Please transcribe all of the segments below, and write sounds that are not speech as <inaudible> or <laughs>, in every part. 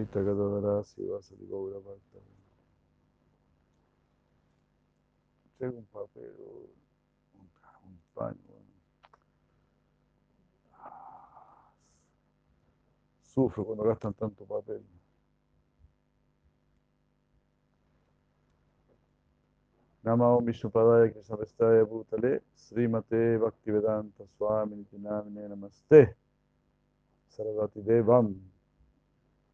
Jaya Dvaita Gadadara Sivasati Gaura Bhakta. Tengo un papel, un, un paño. Ah, Sufro cuando gastan tanto papel. Nama Om Vishnupadaya Krishnapestaya Bhutale Srimate Bhaktivedanta Swami Nitinamine Namaste Sarvati Devam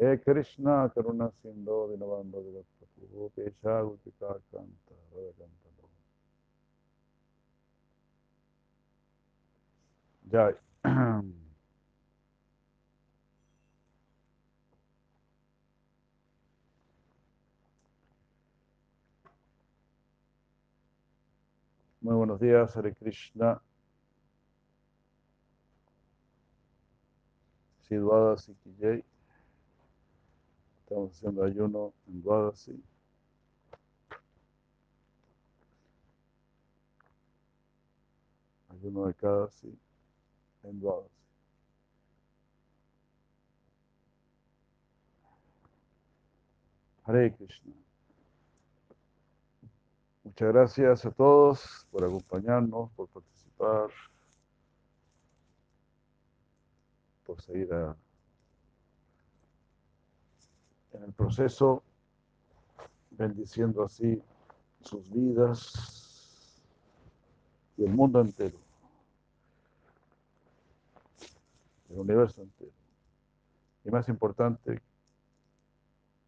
Dinatari He Krishna Karuna Sindho Dinavando Vigatpati Gopesha Gupika Kanta Radakanta Jai. <clears throat> Muy buenos días, Hare Krishna. Sí, Dwadasi Kijay. Estamos haciendo ayuno en Dwadasi. Ayuno de Kadasi en Dwadasi. Hare Krishna. Muchas gracias a todos por acompañarnos, por participar, por seguir a- en el proceso, bendiciendo así sus vidas y el mundo entero, el universo entero. Y más importante,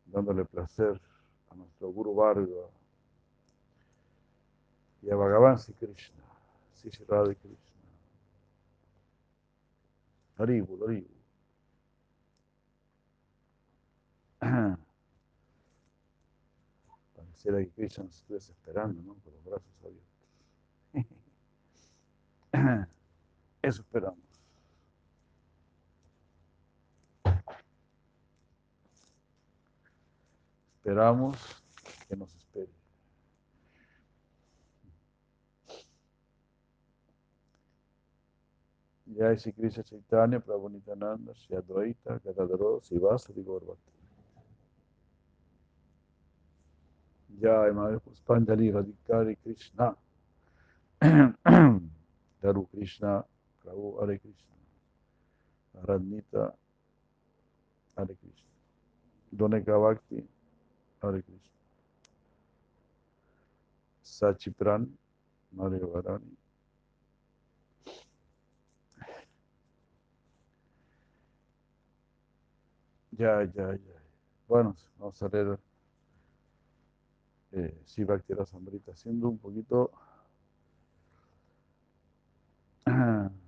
dándole placer a nuestro Guru Varga, y a Bhagavan Sri Krishna, Sri Radha Krishna. Haribu, Haribu. Pareciera que Krishna nos estuviese esperando, ¿no? Con los brazos abiertos. <coughs> Eso esperamos. Esperamos que nos espere. Jai Sri Krishna Chaitanya, Prabhu Nityananda, Shri Advaita, Gadadharo, Sivasati Gaurvati. Jai Madre Puspanjali Radhikari Krishna. <clears throat> Daru Krishna, Prabhu Hare Krishna. Radnita Hare Krishna. Doneka Bhakti Hare Krishna. Sachipran Mario Varani. Ya, ya, ya. Bueno, vamos a leer eh, sí, Bhakti Rasamrita, siendo un poquito <clears throat>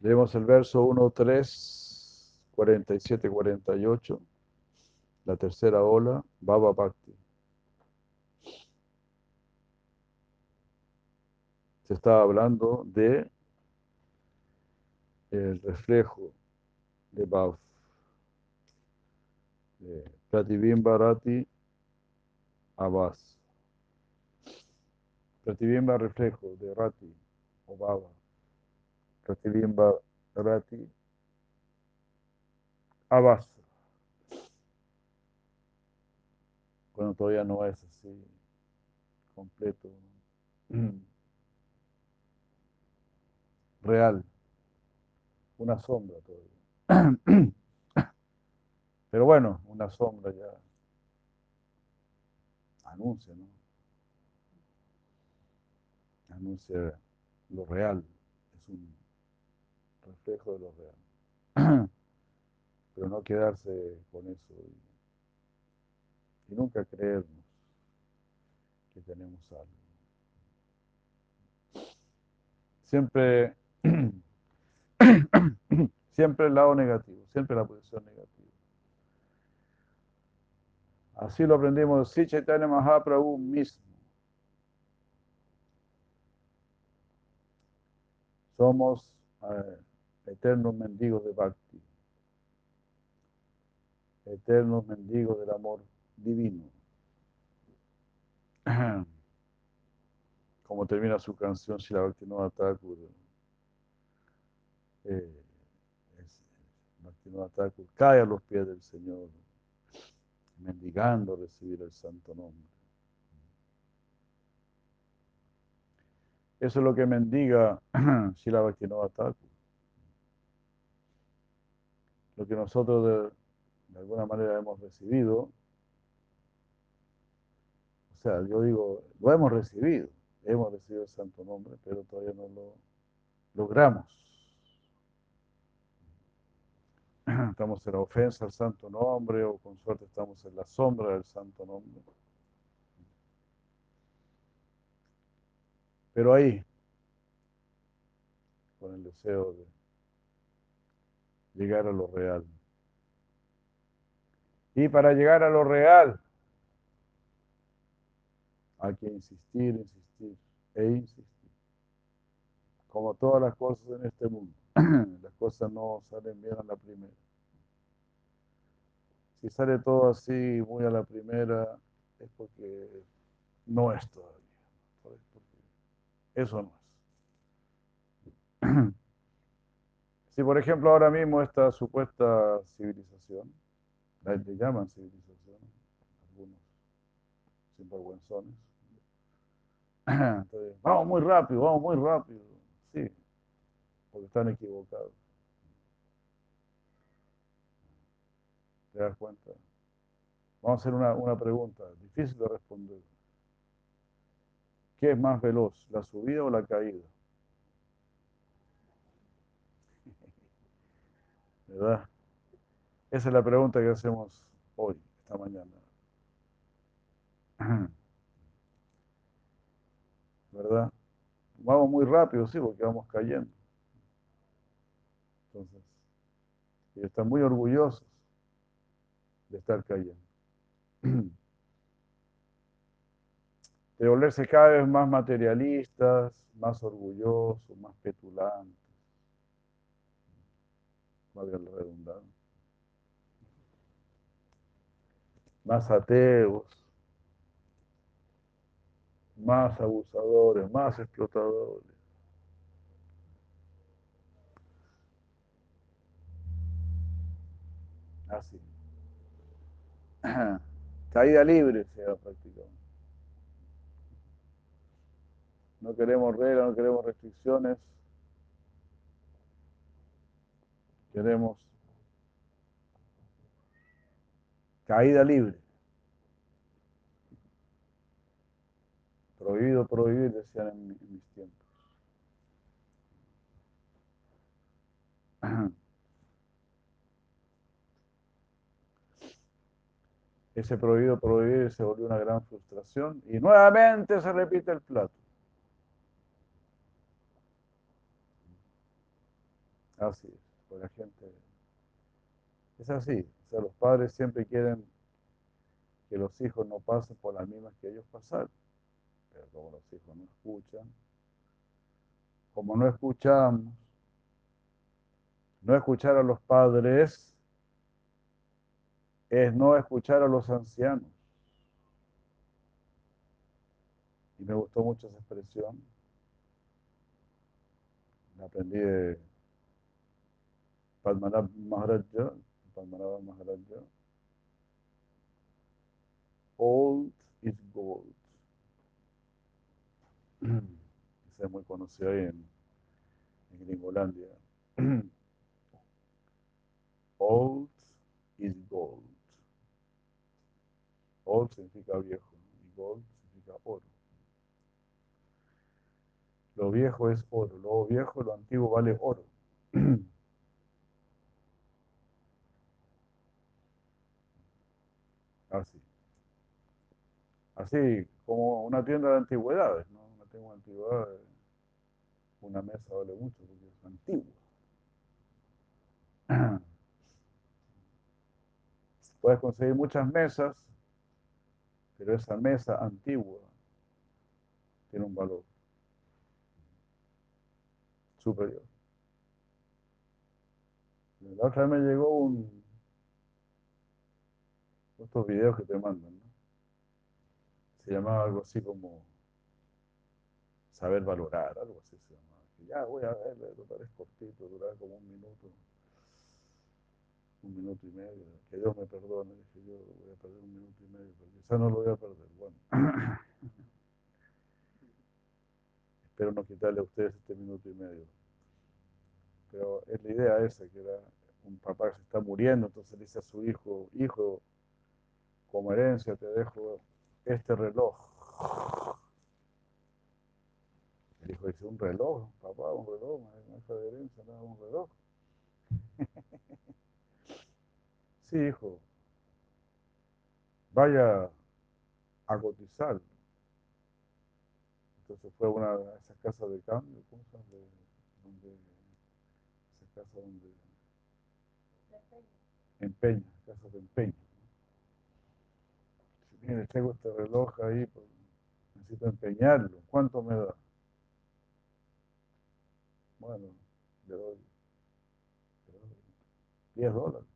Leemos el verso 1, 3, 47, 48, la tercera ola, Baba Bhakti. Se está hablando de el reflejo de Bhav, de Pratibimba Rati Abbas. Pratibimba reflejo de Rati o Baba. Pratibimba Rati Abbas. Cuando todavía no es así completo, <clears throat> real, una sombra todavía. <coughs> Pero bueno, una sombra ya anuncia, ¿no? Anuncia lo real, es un reflejo de lo real. <coughs> Pero no quedarse con eso y, nunca creernos que tenemos algo. Siempre, <coughs> <coughs> siempre el lado negativo, siempre la posición negativa. Así lo aprendimos de Sri Chaitanya Mahaprabhu mismo. Somos eh, eternos mendigos de Bhakti, eternos mendigos del amor divino. <coughs> Como termina su canción Shila Bhaktivinoda Thakur, eh, cae a los pies del Señor mendigando recibir el santo nombre. Eso es lo que mendiga <clears throat> Shila Bhaktivinoda. Lo que nosotros de, alguna manera hemos recibido, o sea, yo digo, lo hemos recibido, hemos recibido el santo nombre, pero todavía no lo logramos. Estamos en la ofensa al santo nombre o con suerte estamos en la sombra del santo nombre. Pero ahí, con el deseo de llegar a lo real. Y para llegar a lo real, hay que insistir, insistir e insistir. Como todas las cosas en este mundo. <clears throat> las cosas no salen bien a la primera. Si sale todo así muy a la primera, es porque no es todavía. Eso no es. <clears throat> Si por ejemplo ahora mismo esta supuesta civilización, la que llaman civilización, algunos sinvergüenzones, <clears throat> entonces, vamos muy rápido, vamos muy rápido. Sí, porque están equivocados. ¿Te das cuenta? Vamos a hacer una, una pregunta difícil de responder. ¿Qué es más veloz, la subida o la caída? <laughs> ¿Verdad? Esa es la pregunta que hacemos hoy, esta mañana. <clears throat> ¿Verdad? Vamos muy rápido, sí, porque vamos cayendo. Entonces, y están muy orgullosos de estar cayendo. <clears throat> De volverse cada vez más materialistas, más orgullosos, más petulantes. Valga la redundancia. Más ateos, más abusadores, más explotadores. <clears throat> Caída libre sea prácticamente. No queremos reglas, no queremos restricciones. Queremos caída libre. Prohibido prohibir, decían en, mis tiempos. <clears throat> ese prohibido prohibir se volvió una gran frustración y nuevamente se repite el plato. Así es, pues la gente es así, o sea, los padres siempre quieren que los hijos no pasen por las mismas que ellos pasaron, pero como los hijos no escuchan, como no escuchamos, no escuchar a los padres es no escuchar a los ancianos. Y me gustó mucho esa expresión. La aprendí de Padmanabh Maharaja, Padmanabh Maharaja. Old is gold. Esa es muy conocida ahí en, en Gringolandia. <clears throat> Old is gold. Old significa viejo y gold significa oro. Lo viejo es oro, lo viejo, lo antiguo vale oro. <clears throat> Así. Así como una tienda de antigüedades, ¿no? Una tienda de antigüedades, una mesa vale mucho porque es antigua. <clears throat> Puedes conseguir muchas mesas, pero esa mesa antigua tiene un valor superior. La otra vez me llegó un estos videos que te mandan, ¿no? Se llamaba algo así como saber valorar, algo así se llamaba. ya voy a verle, total es cortito, durar como un minuto un minuto y medio, que Dios me perdone, dije yo voy a perder un minuto y medio, pero quizás no lo voy a perder. Bueno, <clears throat> espero no quitarle a ustedes este minuto y medio. Pero es la idea esa, que era un papá que se está muriendo, entonces dice a su hijo, hijo, como herencia te dejo este reloj. El hijo dice, un reloj, papá, un reloj, no es de herencia, no, un reloj. <laughs> Sí, hijo. Vaya a cotizar. Entonces fue una de esas casas de cambio, ¿cómo se llama? Donde, esa casa donde empeña, casas de empeño. Si mire, tengo este reloj ahí, pues, necesito empeñarlo. ¿Cuánto me da? Bueno, le doy, le doy 10 dólares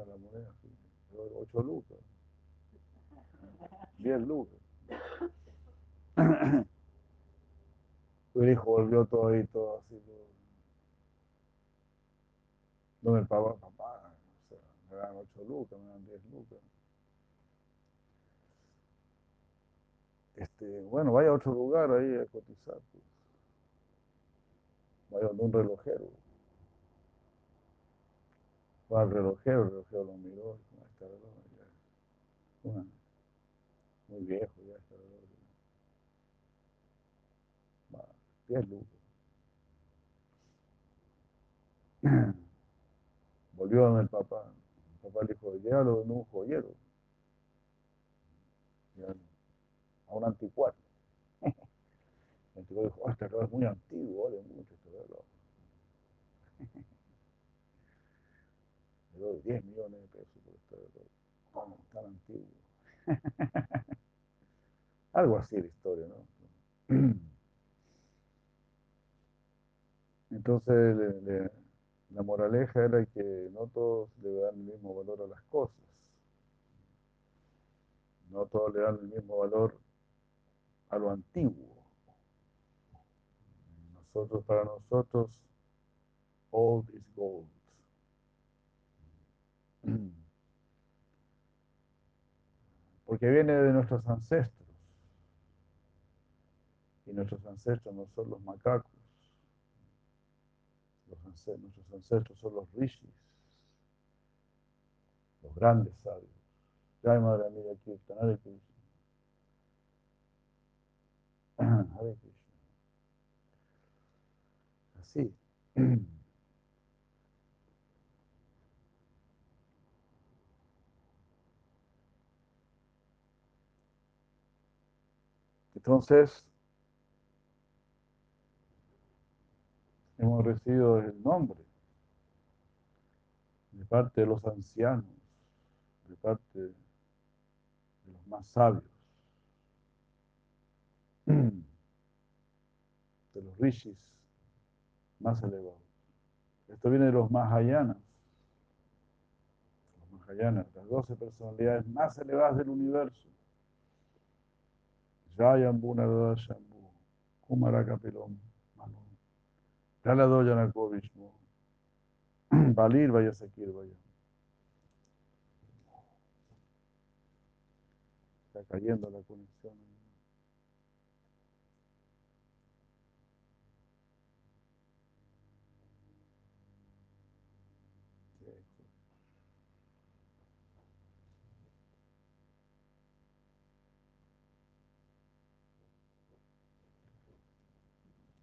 a la moneda, 8 lucas, 10 lucas. <coughs> Tu hijo volvió todo ahí, todo así. Todo. No me pagó papá, o sea, me dan 8 lucas, me dan 10 lucas. Este, bueno, vaya a otro lugar ahí a cotizar. Pues. Vaya donde un relojero al relojero, el relojero lo miró, como está reloj, ya, muy viejo ya está reloj. Va, 10 lucas. <clears throat> Volvió donde el papá. El papá le dijo, llévalo donde un joyero. A un anticuario. <laughs> El anticuario dijo, oh, este reloj es muy antiguo, vale mucho este reloj. <laughs> de 10 millones de pesos por tan, tan antiguo. <laughs> Algo así la historia, ¿no? <clears throat> Entonces, la moraleja era que no todos le dan el mismo valor a las cosas. No todos le dan el mismo valor a lo antiguo. Nosotros, para nosotros, old is gold. <clears throat> Porque viene de nuestros ancestros. Y nuestros ancestros no son los macacos. nuestros ancestros son los rishis. Los grandes sabios. Ya madre mía, aquí está, Hare Krishna. <clears throat> Hare Krishna. Así. <clears throat> Entonces, hemos recibido el nombre de parte de los ancianos, de parte de los más sabios, de los rishis más elevados. Esto viene de los Mahayanas. Los Mahayanas, las doce personalidades más elevadas del universo. Jayambu Narada Shambhu, Kumara Kapilom, Manu, Galado Yanako <clears throat> Vishnu, Balir Vaya Sakir Vaya. está cayendo la conexión.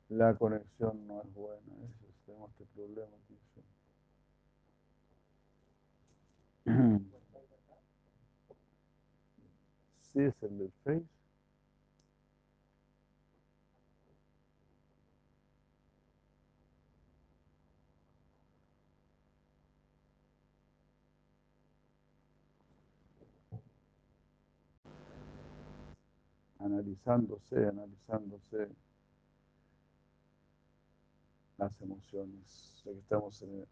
La conexión no es buena, eso, tenemos este problema. <clears throat> Sí, es el del Face. Analizándose, analizándose las emociones. Ya que estamos en el,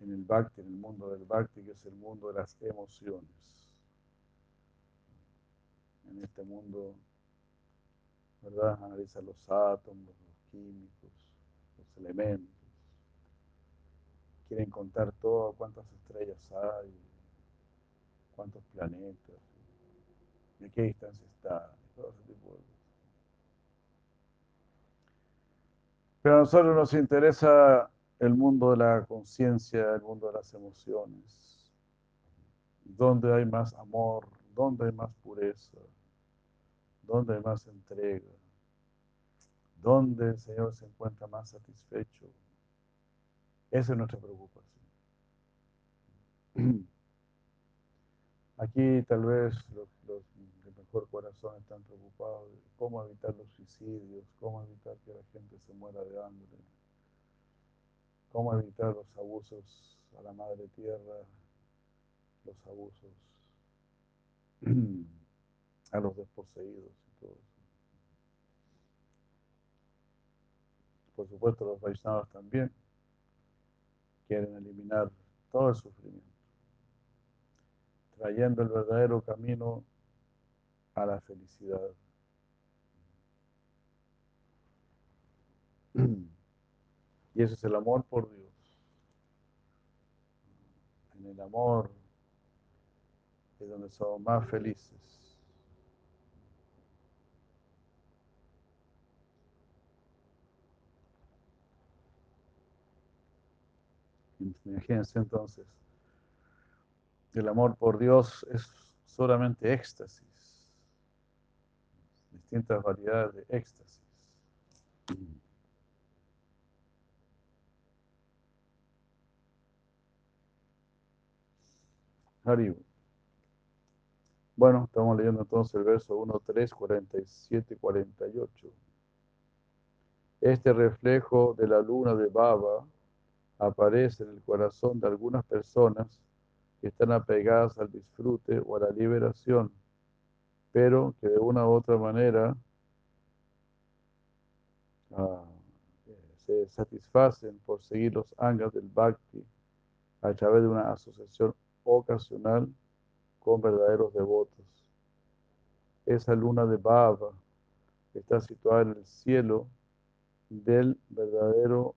en el Bhakti, en el mundo del Bhakti, que es el mundo de las emociones en este mundo, ¿verdad? Analiza los átomos, los químicos, los elementos. Quieren contar todo, cuántas estrellas hay, cuántos planetas, de qué distancia está, todo ese tipo de Pero a nosotros nos interesa el mundo de la conciencia, el mundo de las emociones, donde hay más amor, donde hay más pureza, donde hay más entrega, donde el Señor se encuentra más satisfecho. Esa es nuestra preocupación. <clears throat> Aquí tal vez los, los corazón están preocupados de cómo evitar los suicidios, cómo evitar que la gente se muera de hambre, cómo evitar los abusos a la madre tierra, los abusos <clears throat> a los desposeídos y todo eso. Por supuesto, los Vaishnavas también quieren eliminar todo el sufrimiento, trayendo el verdadero camino a la felicidad. <clears throat> Y ese es el amor por Dios. En el amor es donde somos más felices. Imagínense entonces, el amor por Dios es solamente éxtasis, distintas variedades de éxtasis. Bueno, estamos leyendo entonces el verso 1, 3, 47, 48. Este reflejo de la luna de Baba aparece en el corazón de algunas personas que están apegadas al disfrute o a la liberación, pero que de una u otra manera ah, se satisfacen por seguir los angas del bhakti a través de una asociación ocasional con verdaderos devotos. Esa luna de Baba está situada en el cielo del verdadero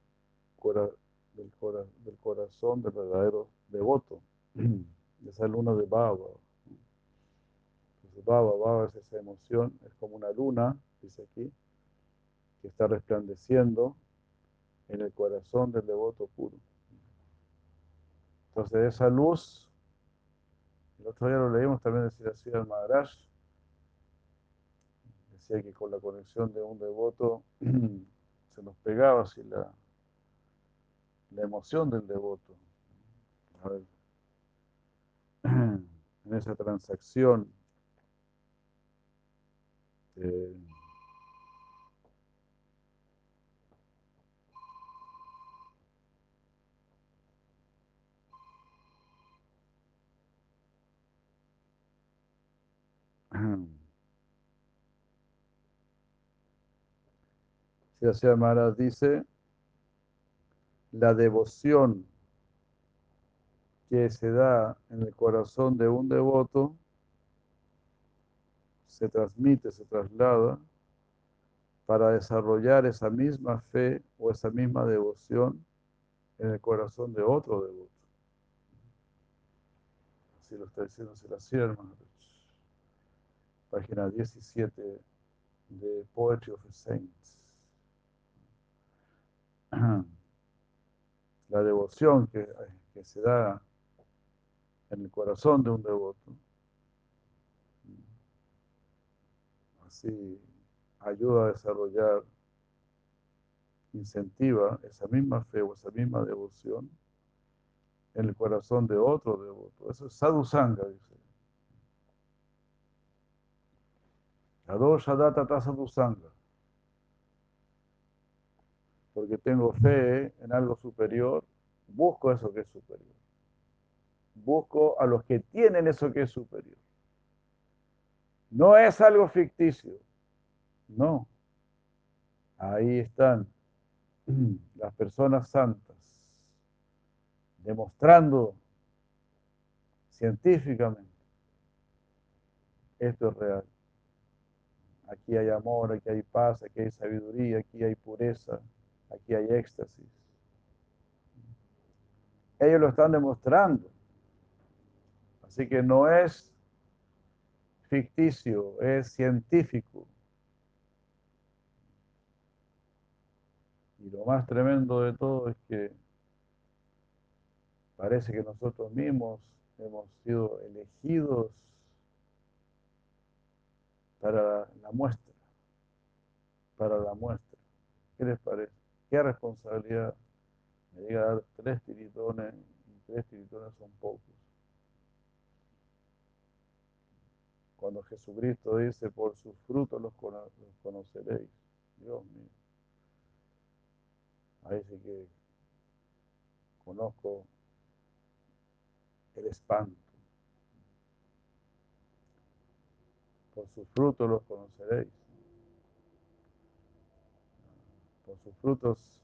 del corazón del verdadero devoto, <clears throat> esa luna de Baba. Baba, Baba es esa emoción, es como una luna, dice aquí, que está resplandeciendo en el corazón del devoto puro. Entonces, esa luz, el otro día lo leímos también decir así al Maharaj, decía que con la conexión de un devoto <clears throat> se nos pegaba así la, la emoción del devoto. <clears throat> en esa transacción Si así Maharaj dice, la devoción que se da en el corazón de un devoto se transmite, se traslada para desarrollar esa misma fe o esa misma devoción en el corazón de otro devoto. Así lo está diciendo Selassie, hermano. página 17 de Poetry of the Saints. <clears throat> La devoción que, que se da en el corazón de un devoto. Así ayuda a desarrollar, incentiva esa misma fe o esa misma devoción en el corazón de otro devoto. Eso es sadhusanga, dice. Adoshadata sadhusanga. Porque tengo fe en algo superior, busco eso que es superior. Busco a los que tienen eso que es superior. No es algo ficticio. No. Ahí están <clears throat> las personas santas demostrando científicamente esto es real. Aquí hay amor, aquí hay paz, aquí hay sabiduría, aquí hay pureza, aquí hay éxtasis. Ellos lo están demostrando. Así que no es ficticio, es científico. Y lo más tremendo de todo es que parece que nosotros mismos hemos sido elegidos para la muestra, para la muestra. ¿Qué les parece? ¿Qué responsabilidad? Me diga dar tres tiritones, y tres tiritones son pocos. Cuando Jesucristo dice, por sus frutos los, conoceréis. Dios mío. Ahí sí que conozco el espanto. Por sus frutos los conoceréis. Por sus frutos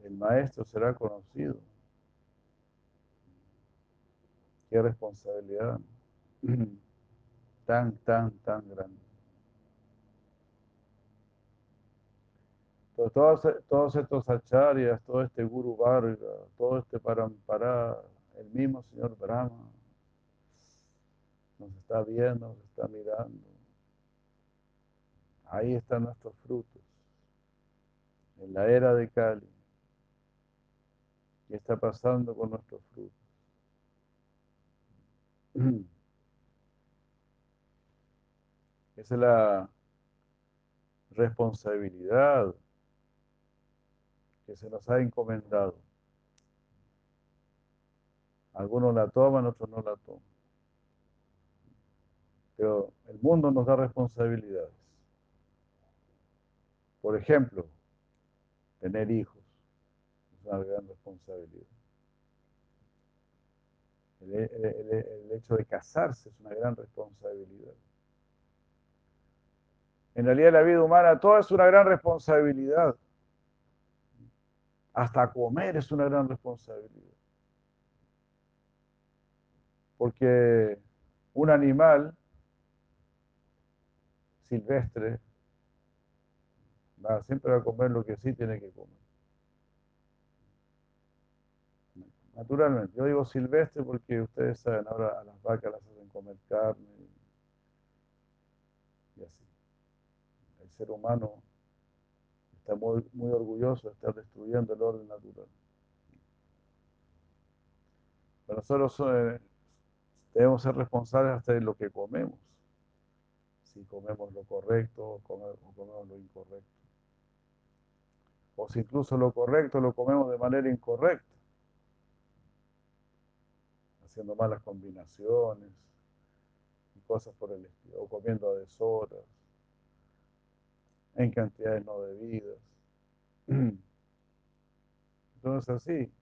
el maestro será conocido. Qué responsabilidad <clears throat> tan, tan, tan grande. todos, todos estos acharyas, todo este Guru Varga, todo este Parampara, el mismo Señor Brahma, nos está viendo, nos está mirando. Ahí están nuestros frutos. En la era de Cali. ¿Qué está pasando con nuestros frutos? <clears throat> Esa es la responsabilidad que se nos ha encomendado. Algunos la toman, otros no la toman. Pero el mundo nos da responsabilidades. Por ejemplo, tener hijos es una gran responsabilidad. El, hecho de casarse es una gran responsabilidad. En realidad la vida humana todo es una gran responsabilidad. Hasta comer es una gran responsabilidad. Porque un animal silvestre siempre va a comer lo que sí tiene que comer. Naturalmente, yo digo silvestre porque ustedes saben, ahora a las vacas las hacen comer carne y así. Ser humano está muy, muy orgulloso de estar destruyendo el orden natural. Pero nosotros eh, debemos ser responsables hasta de lo que comemos. Si comemos lo correcto o comemos, lo incorrecto. O si incluso lo correcto lo comemos de manera incorrecta. Haciendo malas combinaciones y cosas por el estilo. O comiendo a deshoras en cantidades no debidas. <clears throat> Entonces así,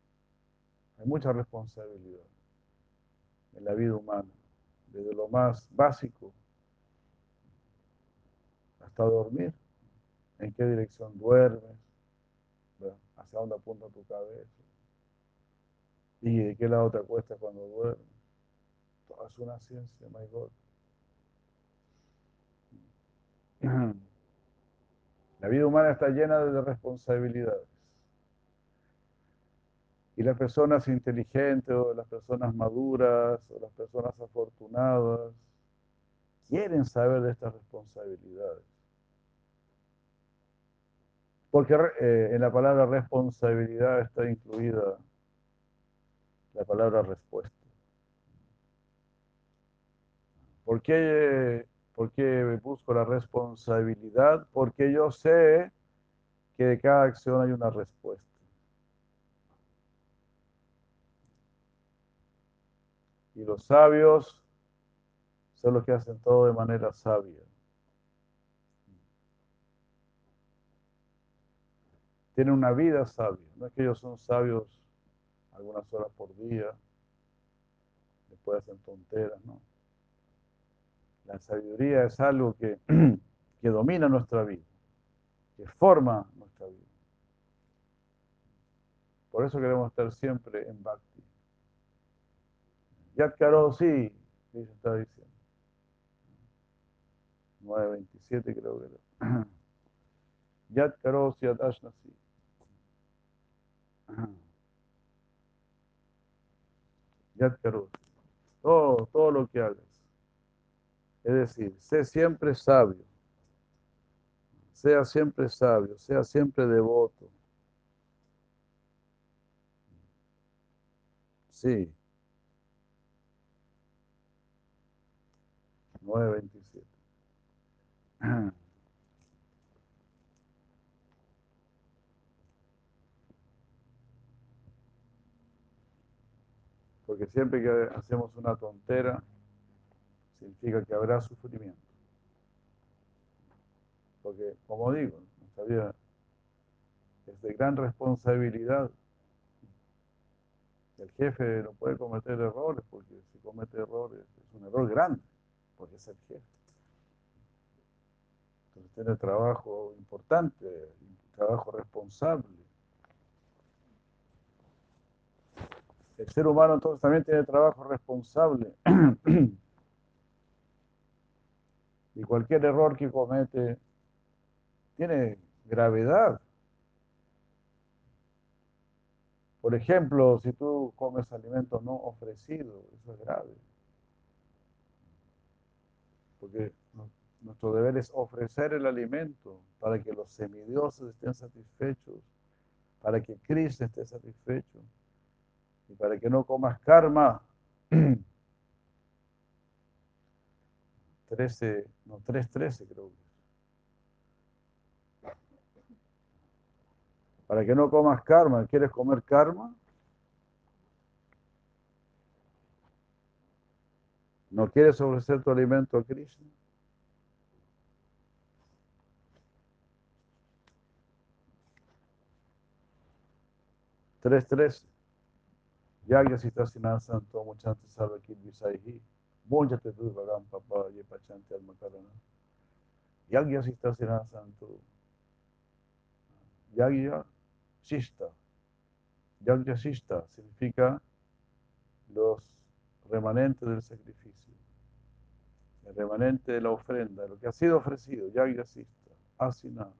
hay mucha responsabilidad en la vida humana, desde lo más básico hasta dormir, en qué dirección duermes, hacia dónde apunta tu cabeza y de qué lado te acuestas cuando duermes. Todo es una ciencia, my God. <clears throat> La vida humana está llena de responsabilidades. Y las personas inteligentes o las personas maduras o las personas afortunadas quieren saber de estas responsabilidades. Porque eh, en la palabra responsabilidad está incluida la palabra respuesta. ¿Por qué, ¿Por qué busco la responsabilidad? Porque yo sé que de cada acción hay una respuesta. Y los sabios son los que hacen todo de manera sabia. Tienen una vida sabia. No es que ellos son sabios algunas horas por día, después hacen tonteras, ¿no? La sabiduría es algo que, <clears throat> que domina nuestra vida, que forma nuestra vida. Por eso queremos estar siempre en Bhakti. Yat Karo, sí, dice, está diciendo. 9.27 creo que era. <clears throat> Yat Karo, Yat Ashnasi. Yat. Todo, todo lo que hagas. Es decir, sé siempre sabio. Sea siempre sabio, sea siempre devoto. Sí. 9.27. <clears throat> Porque siempre que hacemos una tontera, significa que habrá sufrimiento. Porque, como digo, nuestra vida es de gran responsabilidad. El jefe no puede cometer errores, porque si comete errores es un error grande, porque es el jefe. Entonces tiene trabajo importante, trabajo responsable. El ser humano entonces también tiene trabajo responsable. <clears throat> y cualquier error que comete tiene gravedad. Por ejemplo, si tú comes alimentos no ofrecidos, eso es grave. Porque nuestro deber es ofrecer el alimento para que los semidioses estén satisfechos, para que Cristo esté satisfecho y para que no comas karma. <clears throat> 13, no, 3.13 creo que. Para que no comas karma, ¿quieres comer karma? ¿No quieres ofrecer tu alimento a Krishna? Tres, tres. Yagya Sitasina Santo Muchante Salva Kilvisaihi. Mónchate tú, Bhagam Papa, Yepachante Almakarana. Yagya. Yagya Sista. Yagya Sista significa los remanentes del sacrificio. El remanente de la ofrenda, lo que ha sido ofrecido, Yagya Sista. Asina.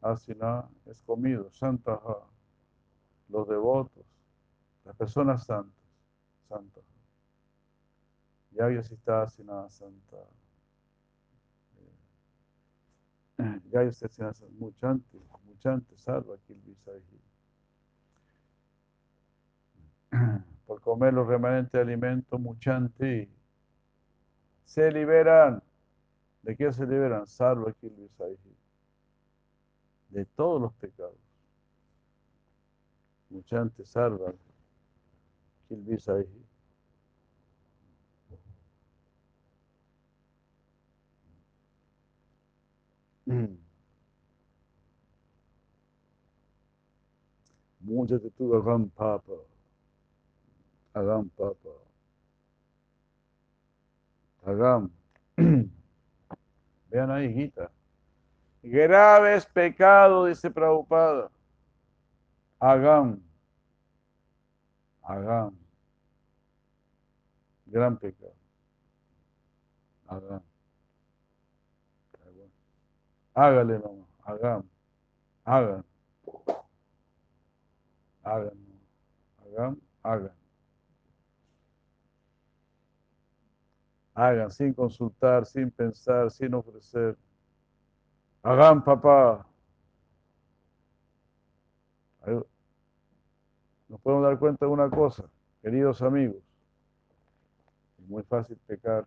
Asina es comido, Santa los devotos, las personas santas, santas. Asina Santa. Yagya Sista Muchante, Muchante, salva Kilvisaji. Por comer los remanentes de alimentos, Muchante, se liberan. ¿De qué se liberan? Salva Kilvisaji. De todos los pecados. Muchante, salva Kilvisaji. Múchate tú, Agam Papa. Agam Papa. Agam. <clears throat> Vean ahí, Gita. Graves pecado, dice Prabhupada. Agam. Agam. Gran pecado. Agam. Hágale nomás, hagan, hagan, hagan, hagan, hagan. Hagan sin consultar, sin pensar, sin ofrecer. Hagan, papá. Nos podemos dar cuenta de una cosa, queridos amigos. Es muy fácil pecar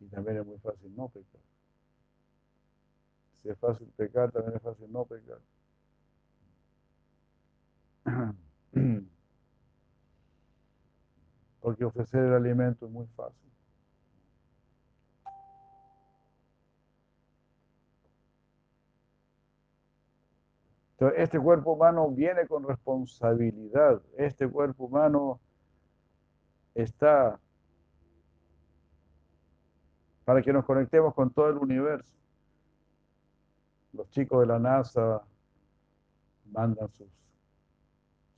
y también es muy fácil no pecar. Si es fácil pecar, también es fácil no pecar. <clears throat> Porque ofrecer el alimento es muy fácil. Entonces, este cuerpo humano viene con responsabilidad. Este cuerpo humano está para que nos conectemos con todo el universo. Los chicos de la NASA mandan sus,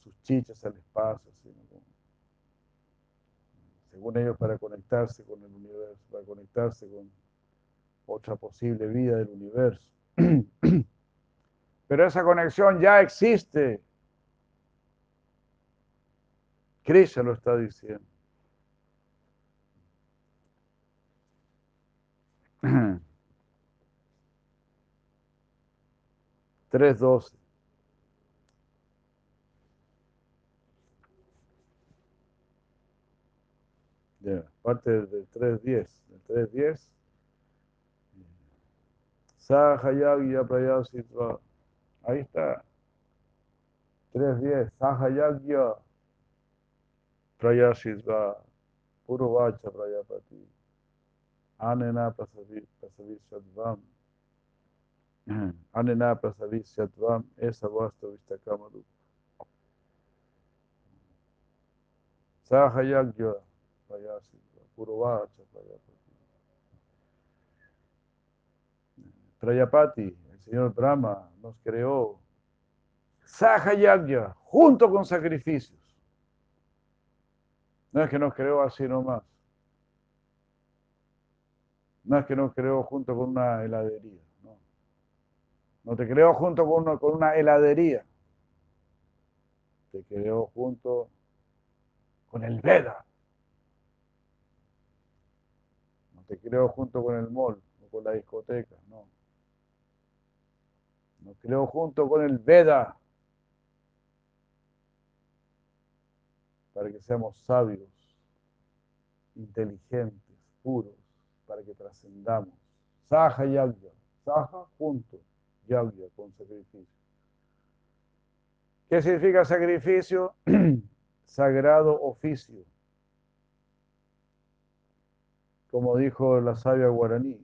sus chichas al espacio, según ellos para conectarse con el universo, para conectarse con otra posible vida del universo. <clears throat> Pero esa conexión ya existe. Krishna lo está diciendo. <clears throat> Tres doce. parte del 3.10. El 3.10. Sahayagya Prayasitva. Ahí está. 3.10. Sahayagya Prayasitva. Puro Vacha Prayapati. Anena Prasavisyadvam. Anena Prasavisyadvam. Esa vasta Vistakamarupa. Sahayagya Prayasitva. Puro Vacha Prayapati. Prayapati, el señor Brahma, nos creó Sahayagya, junto con sacrificios. No es que nos creó así nomás. No es que nos creó junto con una heladería. No, no te creó junto con una, con una heladería. Te creó junto con el Veda. No te creó junto con el mall o con la discoteca. No. Nos creó junto con el Veda para que seamos sabios, inteligentes, puros, para que trascendamos. Saja Yagya, Saja junto, Yagya con sacrificio. ¿Qué significa sacrificio? <clears throat> Sagrado oficio. Como dijo la sabia guaraní,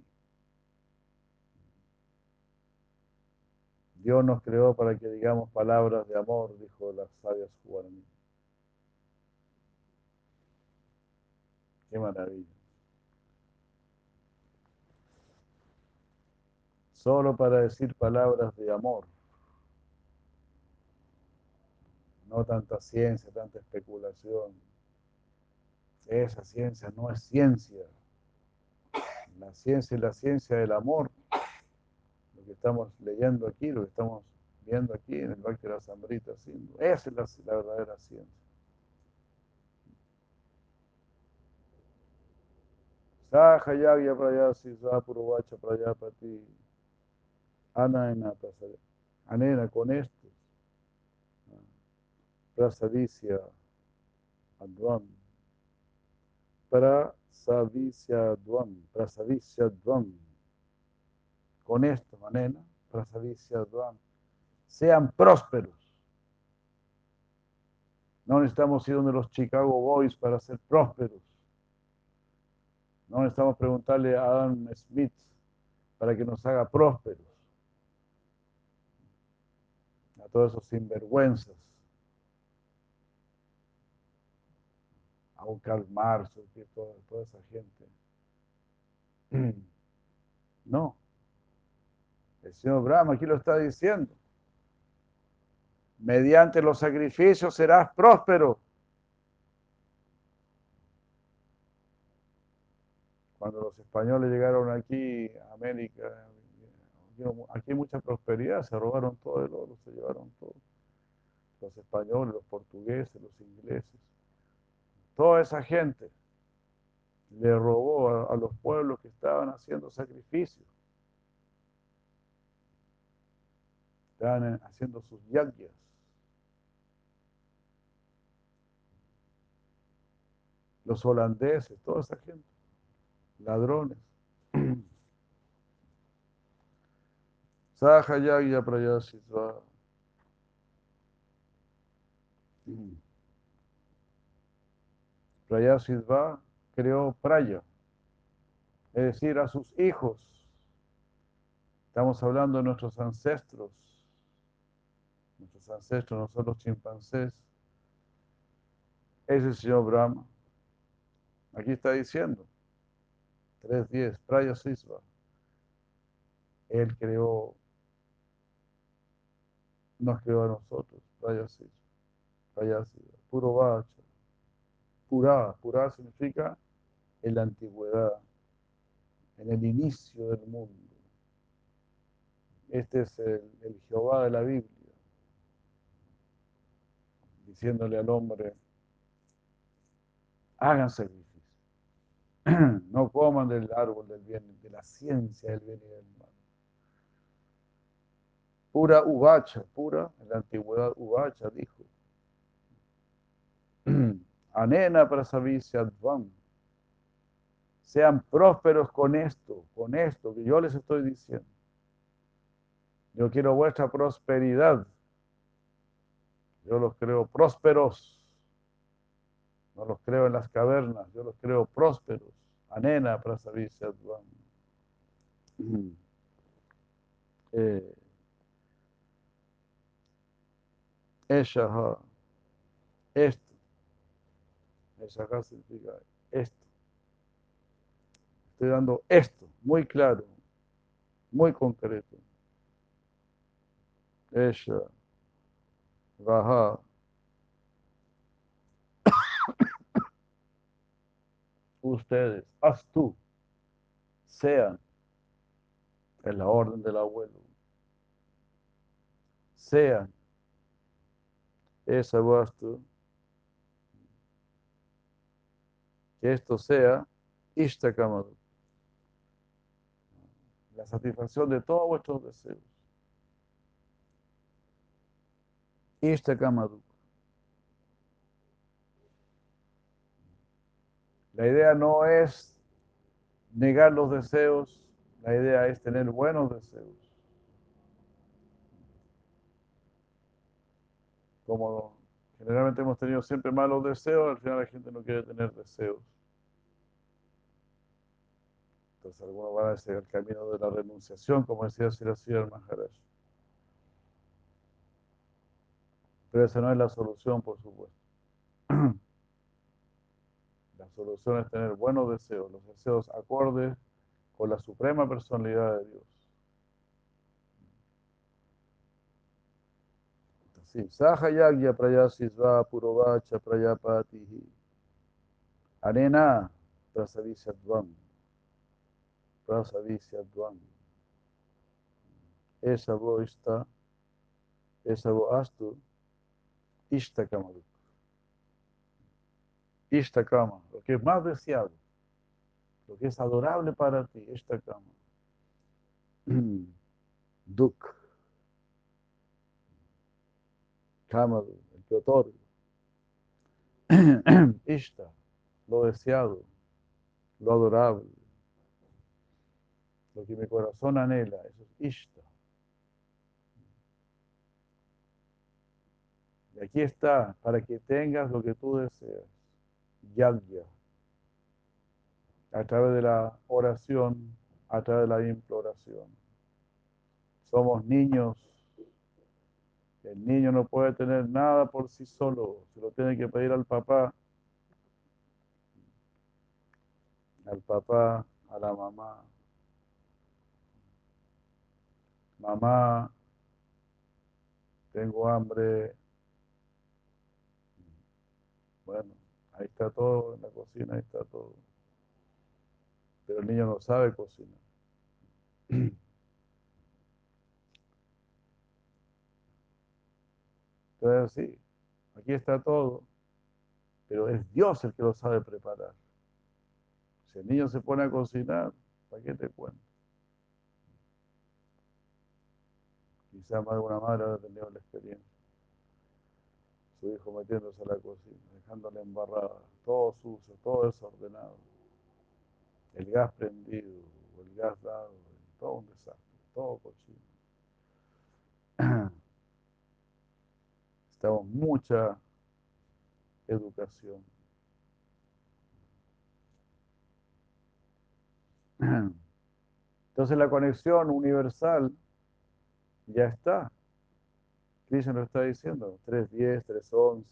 Dios nos creó para que digamos palabras de amor, dijo las sabias guaraní. Qué maravilla. Solo para decir palabras de amor. No tanta ciencia, tanta especulación. Esa ciencia no es ciencia. La ciencia es la ciencia del amor que estamos leyendo aquí, lo que estamos viendo aquí en el Bhakti de la Sambrita Esa es la, verdadera ciencia. Sahayagya prayasi prayapati anayana anena con esto prasadisya advam prasavisya advam prasavisya advam con esto, manena, sean prósperos. No necesitamos ir los Chicago Boys para ser prósperos. No necesitamos preguntarle a Adam Smith para que nos haga prósperos. Todos esos sinvergüenzas. A un Karl Marx, toda, toda esa gente. <clears throat> No. El señor Brahma aquí lo está diciendo. Mediante los sacrificios serás próspero. Cuando los españoles llegaron aquí a América, aquí hay mucha prosperidad, se robaron todo el oro, se llevaron todo. Los españoles, los portugueses, los ingleses, toda esa gente le robó a, los pueblos que estaban haciendo sacrificios. Estaban haciendo sus yagyas. Los holandeses, toda esa gente, ladrones. <clears throat> Saja yagya prayasitva. Creó Praya, es decir, a sus hijos. Estamos hablando de nuestros ancestros, nuestros ancestros, nosotros chimpancés. Es el señor Brahma. Aquí está diciendo, 3.10, Praya Sisva. Él creó, nos creó a nosotros, Praya Sisva, puro bacha. Purá, purá significa en la antigüedad, en el inicio del mundo. Este es el, el Jehová de la Biblia, diciéndole al hombre, hagan sacrificio, <clears throat> no coman del árbol del bien, de la ciencia del bien y del mal. Pura uvacha, pura, en la antigüedad uvacha dijo, <clears throat> Anena Prasavisyadvam. Sean prósperos con esto, con esto que yo les estoy diciendo. Yo quiero vuestra prosperidad. Yo los creo prósperos. No los creo en las cavernas, yo los creo prósperos. Anena Prasavisyadvam. <clears throat> Eh, ella, esto. Esa acá significa esto. Estoy dando esto, muy claro, muy concreto. Ella, baja. Ustedes, haz tú, sean, en la orden del abuelo, sean, esa tú que esto sea Ishtakamadu, la satisfacción de todos vuestros deseos. Ishtakamadu. La idea no es negar los deseos, la idea es tener buenos deseos. Como Generalmente hemos tenido siempre malos deseos, al final la gente no quiere tener deseos. Entonces algunos van a seguir el camino de la renunciación, como decía Siracía el Maharaj. Pero esa no es la solución, por supuesto. <clears throat> La solución es tener buenos deseos, los deseos acordes con la suprema personalidad de Dios. Sahayagya Prayasisva Purovacha Prayapatihi. Anena Prasavisyadvam. Prasavisyadvam. Esa vo está, esa vo astu, Ishtakamaru. Ishtakama, lo que es más deseado, lo que es adorable para ti, Ishtakama. <clears throat> Duk. Kama, el que otorga. Ishta, lo deseado, lo adorable, lo que mi corazón anhela, eso es Ishta. Y aquí está, para que tengas lo que tú deseas, Yagya, a través de la oración, a través de la imploración. Somos niños el niño no puede tener nada por sí solo, se lo tiene que pedir al papá, al papá, a la mamá. Mamá, tengo hambre. Bueno, ahí está todo en la cocina, ahí está todo. Pero el niño no sabe cocinar. <clears throat> Entonces, sí, aquí está todo, pero es Dios el que lo sabe preparar. Si el niño se pone a cocinar, ¿para qué te cuento? Quizá más de madre ha tenido la experiencia. Su hijo metiéndose a la cocina, dejándole embarrada, todo sucio, todo desordenado. El gas prendido, el gas dado, todo un desastre, todo cochino. <clears throat> Estamos mucha educación. Entonces la conexión universal ya está. Krishna lo está diciendo, 3.10, 3.11.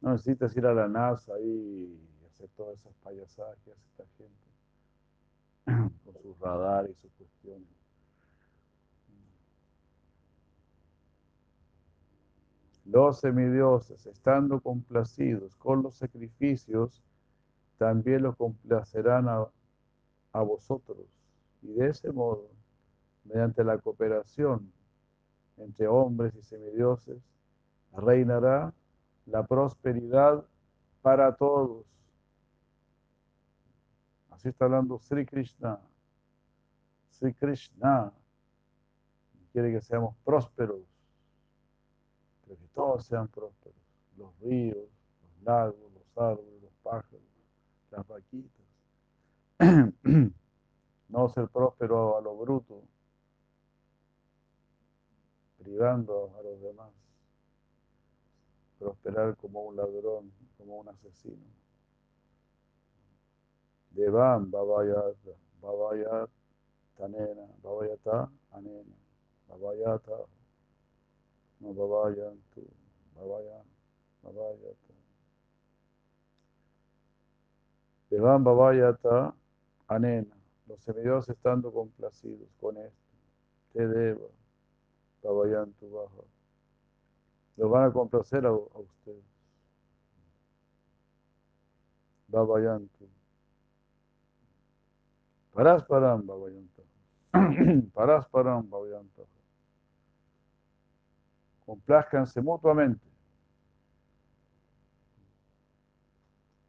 No necesitas ir a la NASA y hacer todas esas payasadas que hace esta gente <clears throat> con sus radares y sus cuestiones. Los semidioses, estando complacidos con los sacrificios, también los complacerán a, a vosotros. Y de ese modo, mediante la cooperación entre hombres y semidioses, reinará la prosperidad para todos. Así está hablando Sri Krishna. Sri Krishna quiere que seamos prósperos, todos sean prósperos. Los ríos, los lagos, los árboles, los pájaros, las vaquitas. <clears throat> no ser próspero a lo bruto, privando a los demás, prosperar como un ladrón, como un asesino. Devam Babayat, Babayat, Tanena, Babayata, Anena, Babayata, no Babayantu, Babayan, Babayata. Devam Babayata, Anena los semidioses estando complacidos con esto, te deba, tu baja. Los van a complacer a, a ustedes. Babayantu. Parasparam Babayanta. Parasparam Babayanta. Complázcanse mutuamente.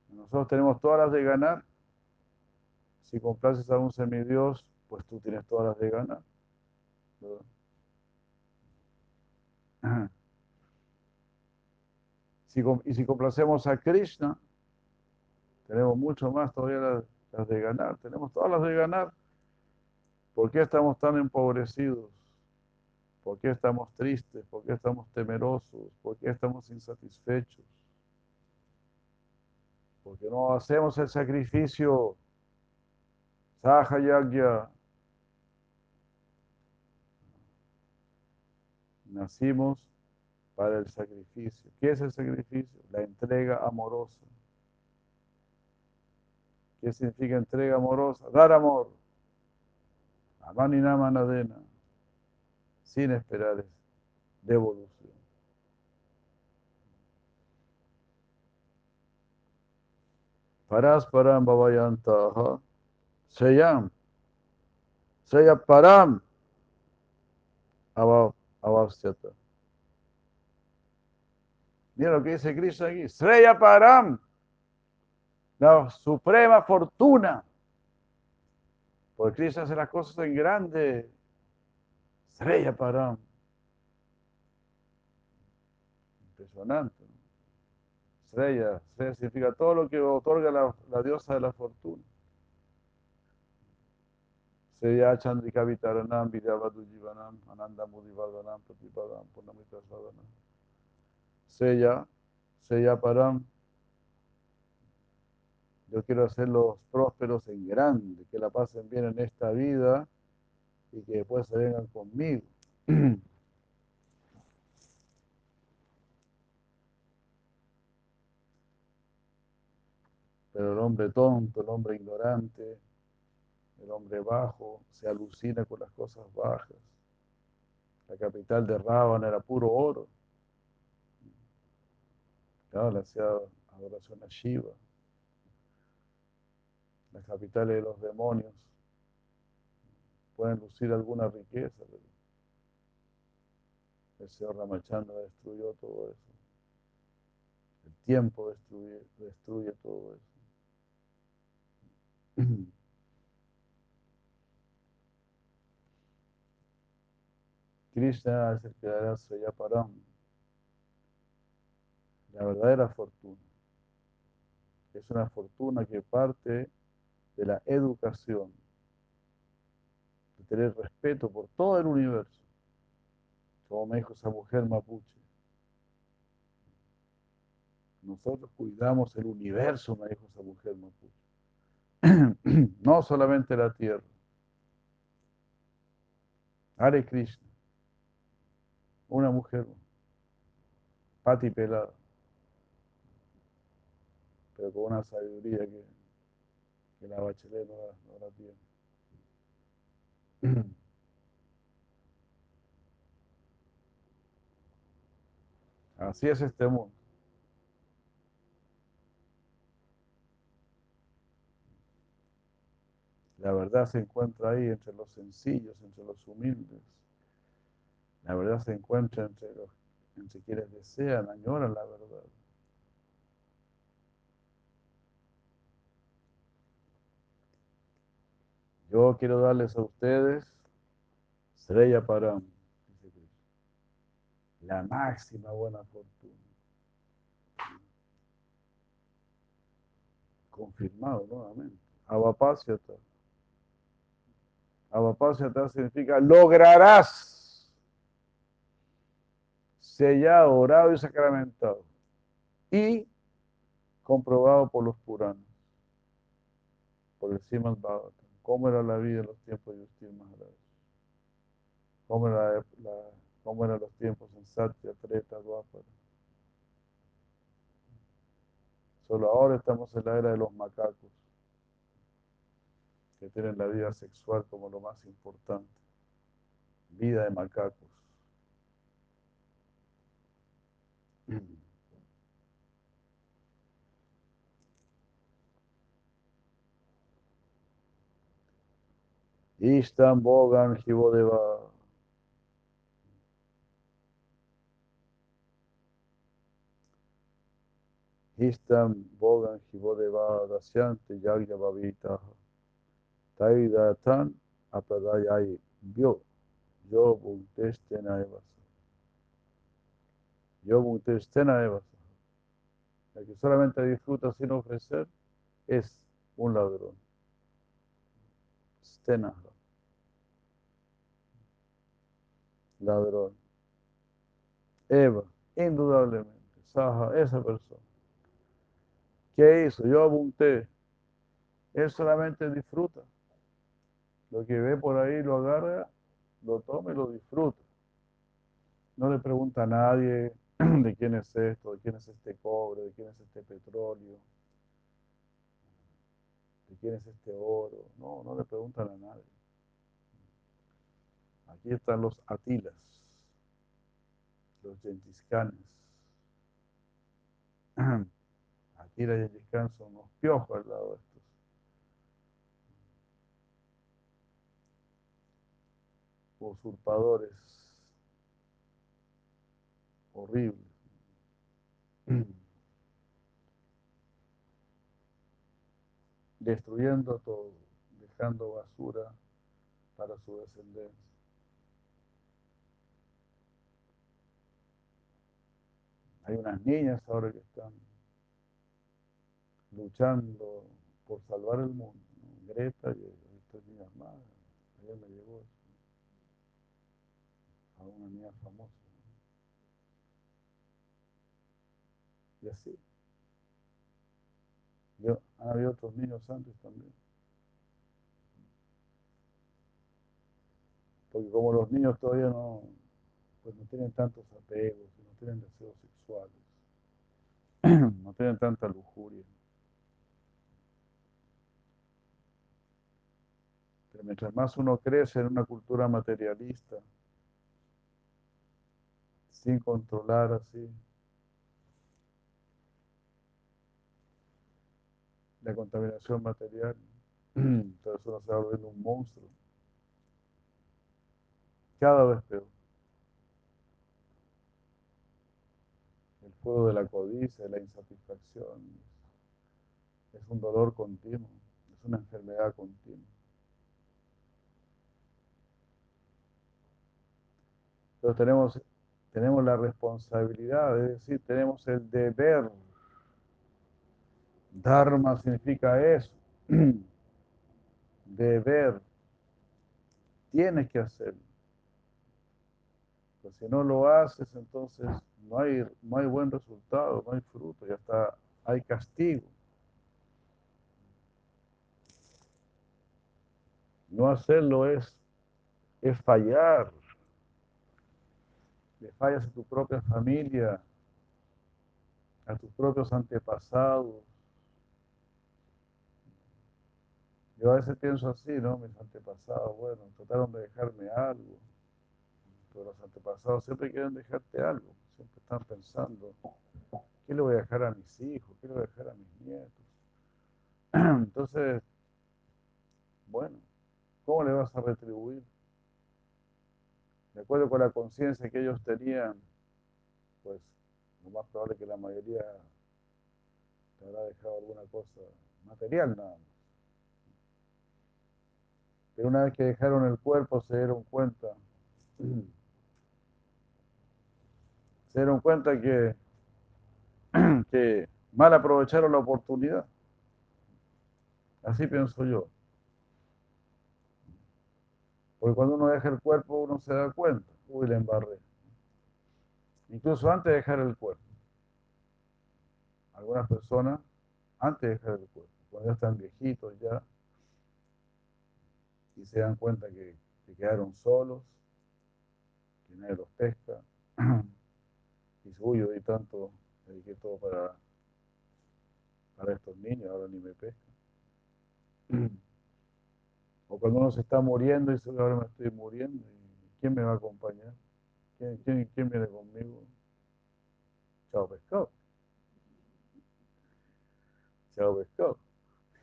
Nosotros tenemos todas las de ganar si complaces a un semidios, pues tú tienes todas las de ganar. y si complacemos a Krishna, tenemos mucho más todavía las, las, de ganar. Tenemos todas las de ganar. ¿Por qué estamos tan empobrecidos? ¿Por qué estamos tristes? ¿Por qué estamos temerosos? ¿Por qué estamos insatisfechos? Porque no hacemos el sacrificio Sahayagya. Nacimos para el sacrificio. ¿Qué es el sacrificio? La entrega amorosa. ¿Qué significa entrega amorosa? Dar amor. Amaninama nadena. Sin esperar devolución. Paras param babayantaha. Seyam, Seya Param, Avasyata. Mira lo que dice Cristo aquí. Sreya Param, la suprema fortuna. Porque Cristo hace las cosas en grande. Sreya Param. Impresionante. Sreya, Sreya significa todo lo que otorga la, diosa de la fortuna. Seya Chandrika Vitaranam Vidyavadu Jivanam Ananda Mudivadanam Pratipadam Purnamita Sadhanam Seya Seya Param yo quiero hacerlos prósperos en grande, que la pasen bien en esta vida y que después se vengan conmigo. Pero el hombre tonto, el hombre ignorante, el hombre bajo se alucina con las cosas bajas. La capital de Ravan era puro oro. Claro, le hacía adoración a Shiva. Las capitales de los demonios pueden lucir alguna riqueza, pero el señor Ramachanda destruyó todo eso. El tiempo destruye, destruye todo eso. <clears throat> Krishna es el que dará Param, la verdadera fortuna. Es una fortuna que parte de la educación, tener respeto por todo el universo, como me dijo esa mujer mapuche. Nosotros cuidamos el universo, me dijo esa mujer mapuche. <clears throat> no solamente la tierra. Hare Krishna. Una mujer, pati pelada, pero con una sabiduría que, la bachelet no la tiene. Así es este mundo. La verdad se encuentra ahí entre los sencillos, entre los humildes. La verdad se encuentra entre los entre quienes desean, añoran la verdad. Yo quiero darles a ustedes Sreya Param, la máxima buena fortuna. Confirmado nuevamente. Avapasyata. Avapasyata significa lograrás. Sellado, orado y sacramentado. Y comprobado por los Puranos. Por el Simas. ¿Cómo era la vida en los tiempos de Justin Maharaj? ¿Cómo, era ¿Cómo eran los tiempos en Satya, Treta, Dwapara? Solo ahora estamos en la era de los macacos, que tienen la vida sexual como lo más importante. Vida de macacos. <clears throat> Ishtam Bogan Jivodeva. Ishtam Bogan Jivodeva Dasyante Yagya Bhavita. Taidatan Apadayai Vyo. Yo Buntestena Evasa. Yo Buntestena que solamente disfruta sin ofrecer es un ladrón. Stena ladrón. Eva, indudablemente, Saja, esa persona. ¿Qué hizo? Yo apunté. Él solamente disfruta. Lo que ve por ahí lo agarra, lo toma y lo disfruta. No le pregunta a nadie <clears throat> de quién es esto, de quién es este cobre, de quién es este petróleo, de quién es este oro. No, no le preguntan a nadie. Aquí están los atilas, los yentiscanes. <clears throat> Atila y yentiscan son unos piojos al lado de estos. Usurpadores horribles. <clears throat> Destruyendo todo, dejando basura para su descendencia. Hay unas niñas ahora que están luchando por salvar el mundo. Greta y estas niñas más. Ayer me llegó a una niña famosa. Y así. Han habido otros niños antes también. Porque como los niños todavía no, pues no tienen tantos apegos, no tienen deseos <clears throat> no tienen tanta lujuria. Pero mientras más uno crece en una cultura materialista, sin controlar así, la contaminación material, <clears throat> entonces uno se va volviendo un monstruo. Cada vez peor. Fruto de la codicia, de la insatisfacción. Es un dolor continuo, es una enfermedad continua. Entonces tenemos, tenemos la responsabilidad, es decir, tenemos el deber. Dharma significa eso. <clears throat> Deber. Tienes que hacerlo. Pues si no lo haces, entonces no hay, no hay buen resultado, no hay fruto, ya está, hay castigo. No hacerlo es, es fallar. Le fallas a tu propia familia, a tus propios antepasados. Yo a veces pienso así, ¿no? Mis antepasados, bueno, trataron de dejarme algo pero los antepasados siempre quieren dejarte algo, siempre están pensando, ¿qué le voy a dejar a mis hijos? ¿Qué le voy a dejar a mis nietos? <clears throat> Entonces, bueno, ¿cómo le vas a retribuir? De acuerdo con la conciencia que ellos tenían, pues lo más probable es que la mayoría te habrá dejado alguna cosa material nada más. Pero una vez que dejaron el cuerpo se dieron cuenta <clears throat> se dieron cuenta <clears throat> que, mal aprovecharon la oportunidad. Así pienso yo. Porque cuando uno deja el cuerpo, uno se da cuenta. Uy, le embarré. Incluso antes de dejar el cuerpo. Algunas personas, antes de dejar el cuerpo, cuando ya están viejitos ya, y se dan cuenta que, que quedaron solos, que nadie los pesca, <clears throat> y uy, yo di tanto, dediqué todo para, para estos niños, ahora ni me pescan. <clears throat> O cuando uno se está muriendo y dice, ahora me estoy muriendo, ¿quién me va a acompañar? ¿Quién, quién, quién viene conmigo? Chao pescado. Chao pescado.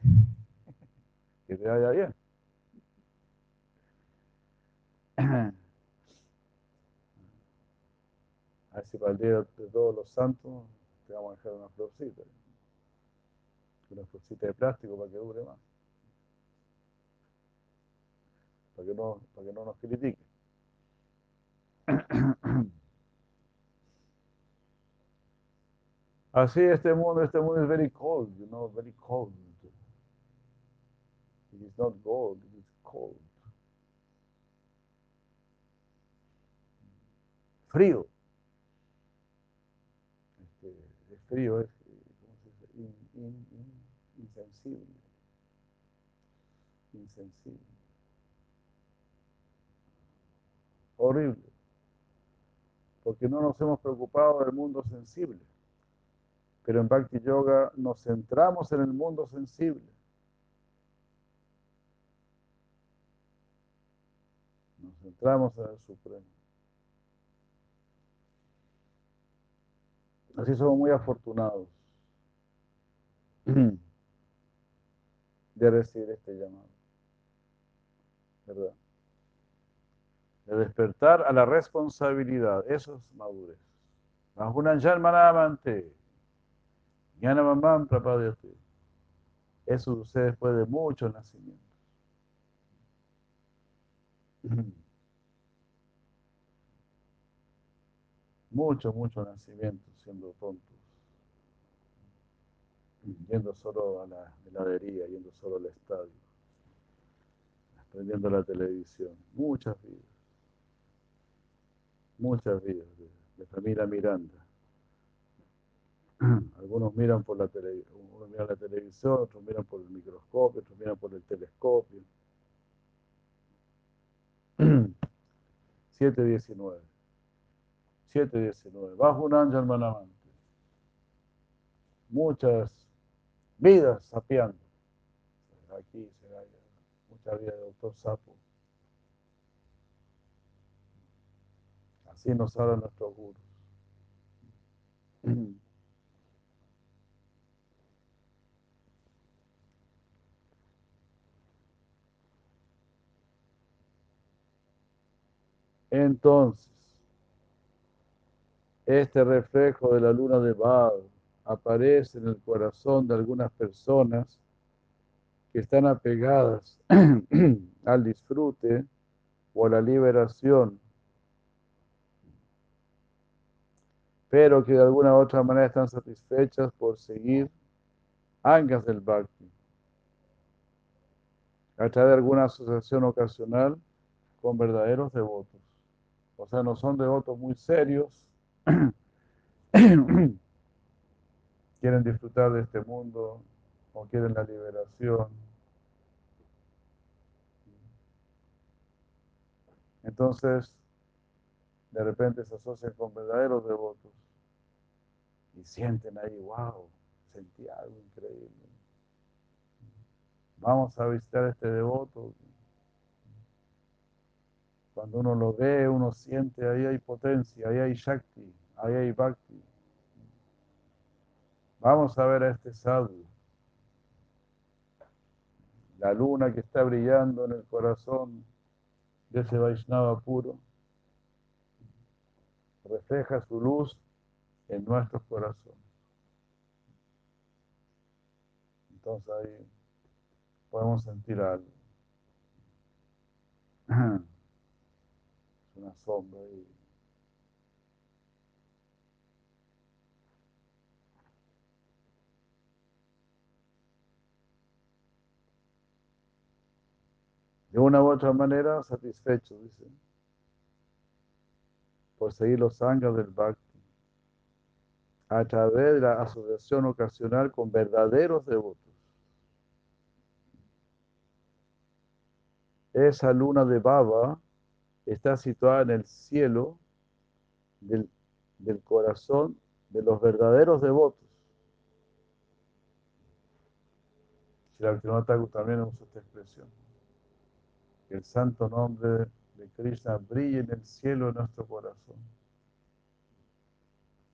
<laughs> que te vaya bien. <clears throat> A el día de todos los santos te vamos a dejar una florcita. Una florcita de plástico para que dure más. Para que no, para que no nos critique. <clears throat> Así este mundo, este mundo es very cold, you know, very cold. It is not gold, it is cold. Frío. Este, es frío, es. In, in, in, insensible. Insensible. Horrible. Porque no nos hemos preocupado del mundo sensible. Pero en Bhakti Yoga nos centramos en el mundo sensible. Nos centramos en el Supremo. Así somos muy afortunados <clears throat> de recibir este llamado. ¿Verdad? De despertar a la responsabilidad. Eso es madurez. Eso sucede después de muchos nacimientos. <clears throat> Muchos, muchos nacimientos siendo tontos. Yendo solo a la heladería, yendo solo al estadio. Aprendiendo la televisión. Muchas vidas. Muchas vidas de, familia Miranda. <clears throat> Algunos miran por la unos miran la televisión, otros miran por el microscopio, otros miran por el telescopio. <clears throat> 719. 719. Bajo un ángel manamante. Muchas vidas sapeando. Aquí será mucha vida de doctor Sapo. Así nos hablan nuestros gurus. <clears throat> Entonces, Este reflejo de la luna de Baal aparece en el corazón de algunas personas que están apegadas <clears throat> al disfrute o a la liberación, pero que de alguna u otra manera están satisfechas por seguir angas del Bhakti a través de alguna asociación ocasional con verdaderos devotos. O sea, no son devotos muy serios, <clears throat> quieren disfrutar de este mundo o quieren la liberación. Entonces, de repente se asocian con verdaderos devotos y sienten ahí, wow, sentí algo increíble. Vamos a visitar a este devoto. Cuando uno lo ve, uno siente, ahí hay potencia, ahí hay Shakti, ahí hay Bhakti. Vamos a ver a este sadhu. La luna que está brillando en el corazón de ese Vaishnava puro refleja su luz en nuestros corazones. Entonces ahí podemos sentir algo. <clears throat> Una sombra ahí. De una u otra manera satisfechos, dice, por seguir los años del Bhakti a través de la asociación ocasional con verdaderos devotos. Esa luna de Baba está situada en el cielo del, del corazón de los verdaderos devotos. Shri también usa esta expresión. Que el santo nombre de Krishna brille en el cielo de nuestro corazón.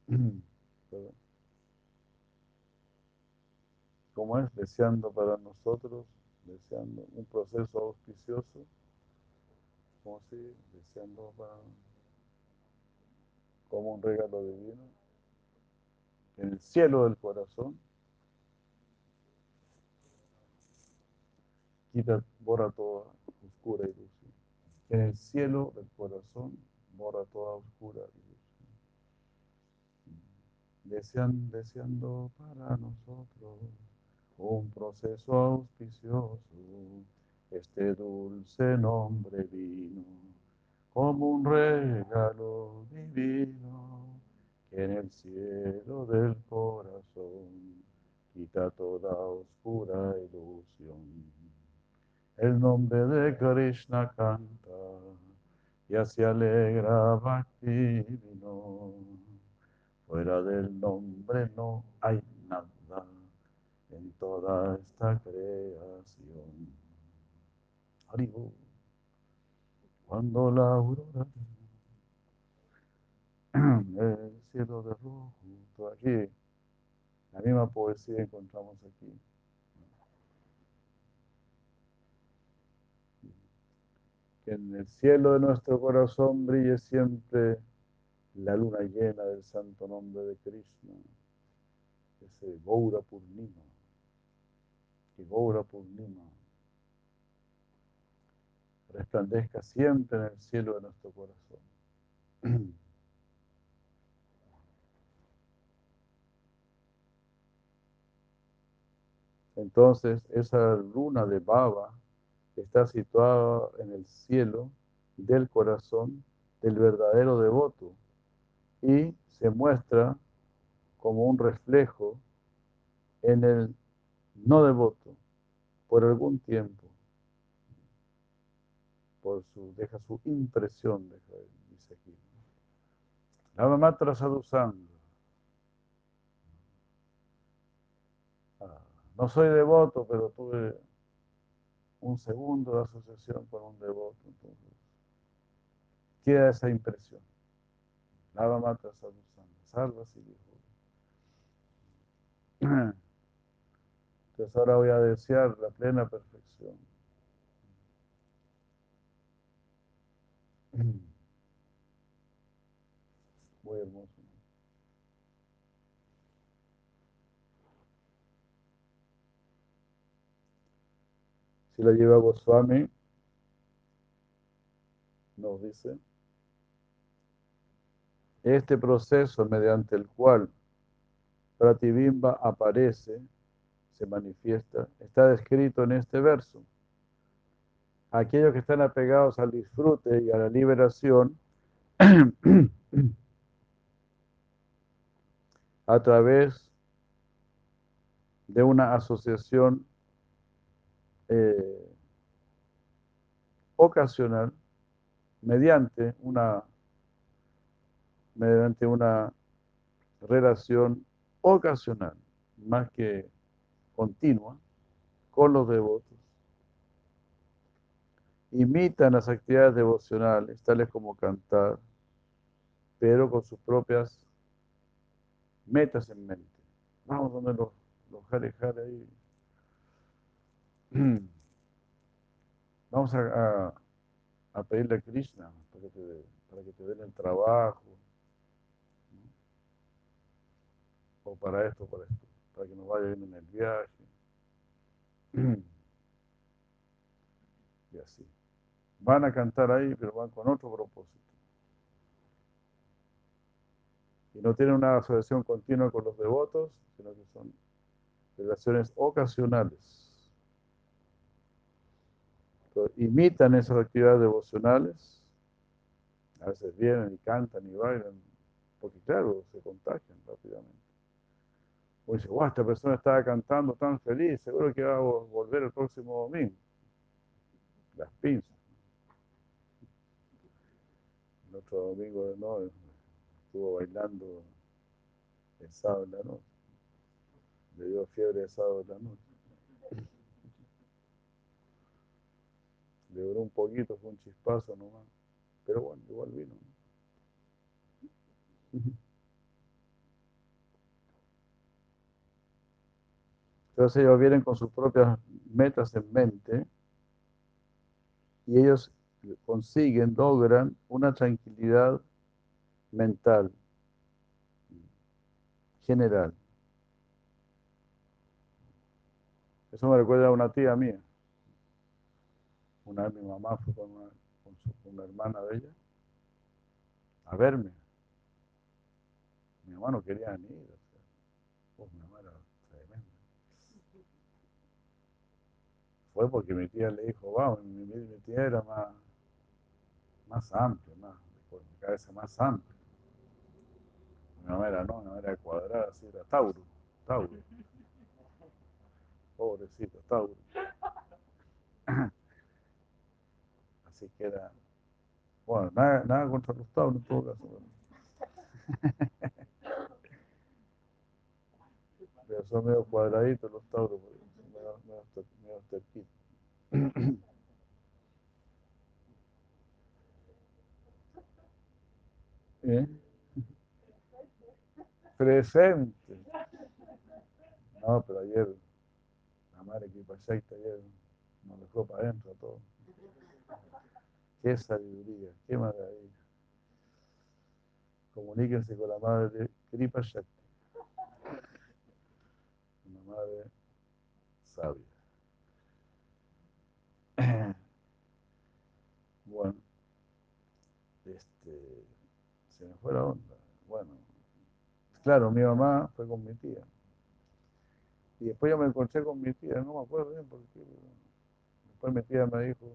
<clears throat> Como es, deseando para nosotros deseando un proceso auspicioso, como si deseando para, como un regalo divino, en el cielo del corazón, quita, borra toda oscura ilusión. En el cielo del corazón, borra toda oscura ilusión. Desean, deseando para nosotros un proceso auspicioso, este dulce nombre vino como un regalo divino que en el cielo del corazón quita toda oscura ilusión. El nombre de Krishna canta y así alegra Bhakti vino. Fuera del nombre no hay nada en toda esta creación. Cuando la aurora <clears throat> el cielo de rojo, aquí, la misma poesía encontramos aquí. Que en el cielo de nuestro corazón brille siempre la luna llena del santo nombre de Krishna, ese Gaura Purnima que Gaura Purnima siempre en el cielo de nuestro corazón. Entonces, esa luna de baba está situada en el cielo del corazón del verdadero devoto y se muestra como un reflejo en el no devoto por algún tiempo, deja su impresión, deja, dice aquí. Mamá sadhusanga. Ah, no soy devoto, pero tuve un segundo de asociación con un devoto, entonces queda esa impresión. Lava matra sadhusanga, salva si. <clears throat> Entonces ahora voy a desear la plena perfección. Muy hermoso. Si la lleva Goswami, nos dice, este proceso mediante el cual Pratibimba aparece, se manifiesta, está descrito en este verso. Aquellos que están apegados al disfrute y a la liberación, <clears throat> a través de una asociación eh, ocasional mediante una mediante una relación ocasional más que continua con los devotos imitan las actividades devocionales tales como cantar pero con sus propias metas en mente vamos donde los, los jare ahí <clears throat> vamos a, pedirle a Krishna para que te, para que te den el trabajo, o para esto, para esto, para que nos vaya bien en el viaje. <clears throat> Y así. Van a cantar ahí, pero van con otro propósito. Y no tienen una asociación continua con los devotos, sino que son relaciones ocasionales imitan esas actividades devocionales, a veces vienen y cantan y bailan, porque claro, se contagian rápidamente. O dice, wow, esta persona estaba cantando tan feliz, seguro que va a volver el próximo domingo. Las pinzas. El otro domingo nuevo estuvo bailando el sábado en la noche. Le dio fiebre el sábado en la noche. le duró un poquito, fue un chispazo nomás. Pero bueno, igual vino. Entonces ellos vienen con sus propias metas en mente y ellos consiguen, logran una tranquilidad mental general. Eso me recuerda a una tía mía. Una vez mi mamá fue con una, con, su, una hermana de ella a verme. Mi mamá no quería ni ir. Pues, mi mamá era tremenda. Fue porque mi tía le dijo, mi, mi, mi tía era más, más amplia, más, con mi cabeza más amplia. Mamá era no, mamá era cuadrada, así era Tauro, Tauro. Pobrecito, Tauro. <coughs> Así que era, bueno, nada, nada contra los Tauros en todo caso. Pero <laughs> son medio cuadraditos los Tauros, medio, medio, medio terquitos. <coughs> ¿Eh? Presente. No, pero ayer la madre que pasó ayer nos dejó para adentro a todos. Qué sabiduría, qué maravilla. Comuníquense con la madre Kripa Shakti. Una madre sabia. <clears throat> Bueno, este, se me fue la onda. Bueno, claro, mi mamá fue con mi tía. Y después yo me encontré con mi tía, no me acuerdo bien porque después mi tía me dijo,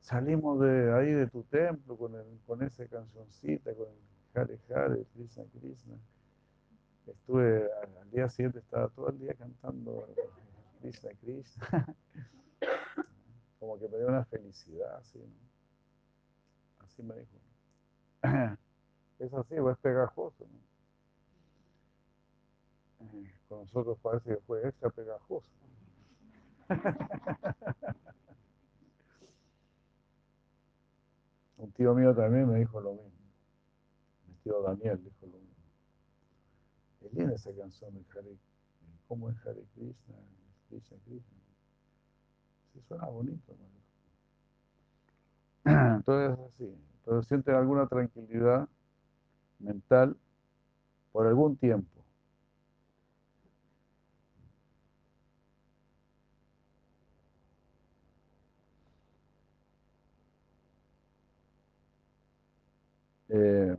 salimos de ahí de tu templo con, el, con esa cancioncita, con el Hare Hare, Krishna Krishna. Estuve, al día siguiente estaba todo el día cantando Krishna Krishna. <laughs> Como que me dio una felicidad, así, ¿no? Así me dijo. <clears throat> Es así, o es pegajoso, ¿no? Con nosotros parece que fue extra pegajoso. <laughs> Un tío mío también me dijo lo mismo. Mi tío Daniel dijo lo mismo. Es linda esa canción de Hare, ¿cómo es Hare Krishna? Krishna Krishna. Sí, suena bonito. ¿no? Ah. Todo es así. Pero sienten alguna tranquilidad mental por algún tiempo. Eh,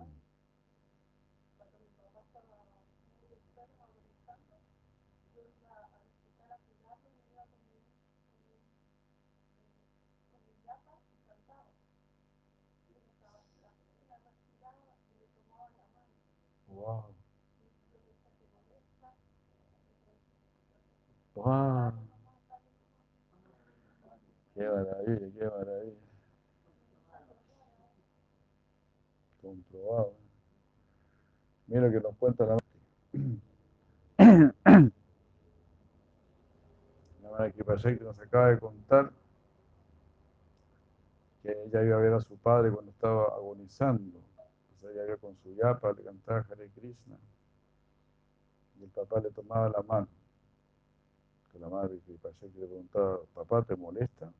wow. Wow. Qué maravilla, qué maravilla. Comprobado. Mira que nos cuenta la <coughs> La madre que que nos acaba de contar que ella iba a ver a su padre cuando estaba agonizando. Iba con su yapa, le cantaba Hare Krishna. Y el papá le tomaba la mano. Que la madre que que le preguntaba, papá, ¿te molesta?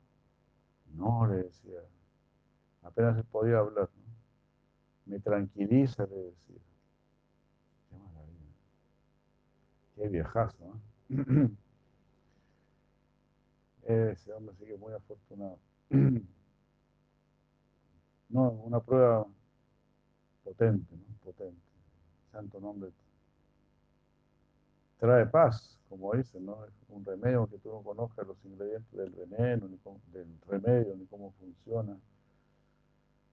No, le decía. Apenas se podía hablar. ¿no? Me tranquiliza, le decía. Qué maravilla. Qué viejazo, ¿no? <clears throat> Ese hombre es muy afortunado. <clears throat> No, una prueba potente, ¿no? Potente. Santo nombre. Trae paz, como dicen, ¿no? Es un remedio que tú no conozcas los ingredientes del veneno, ni del remedio, ni cómo funciona.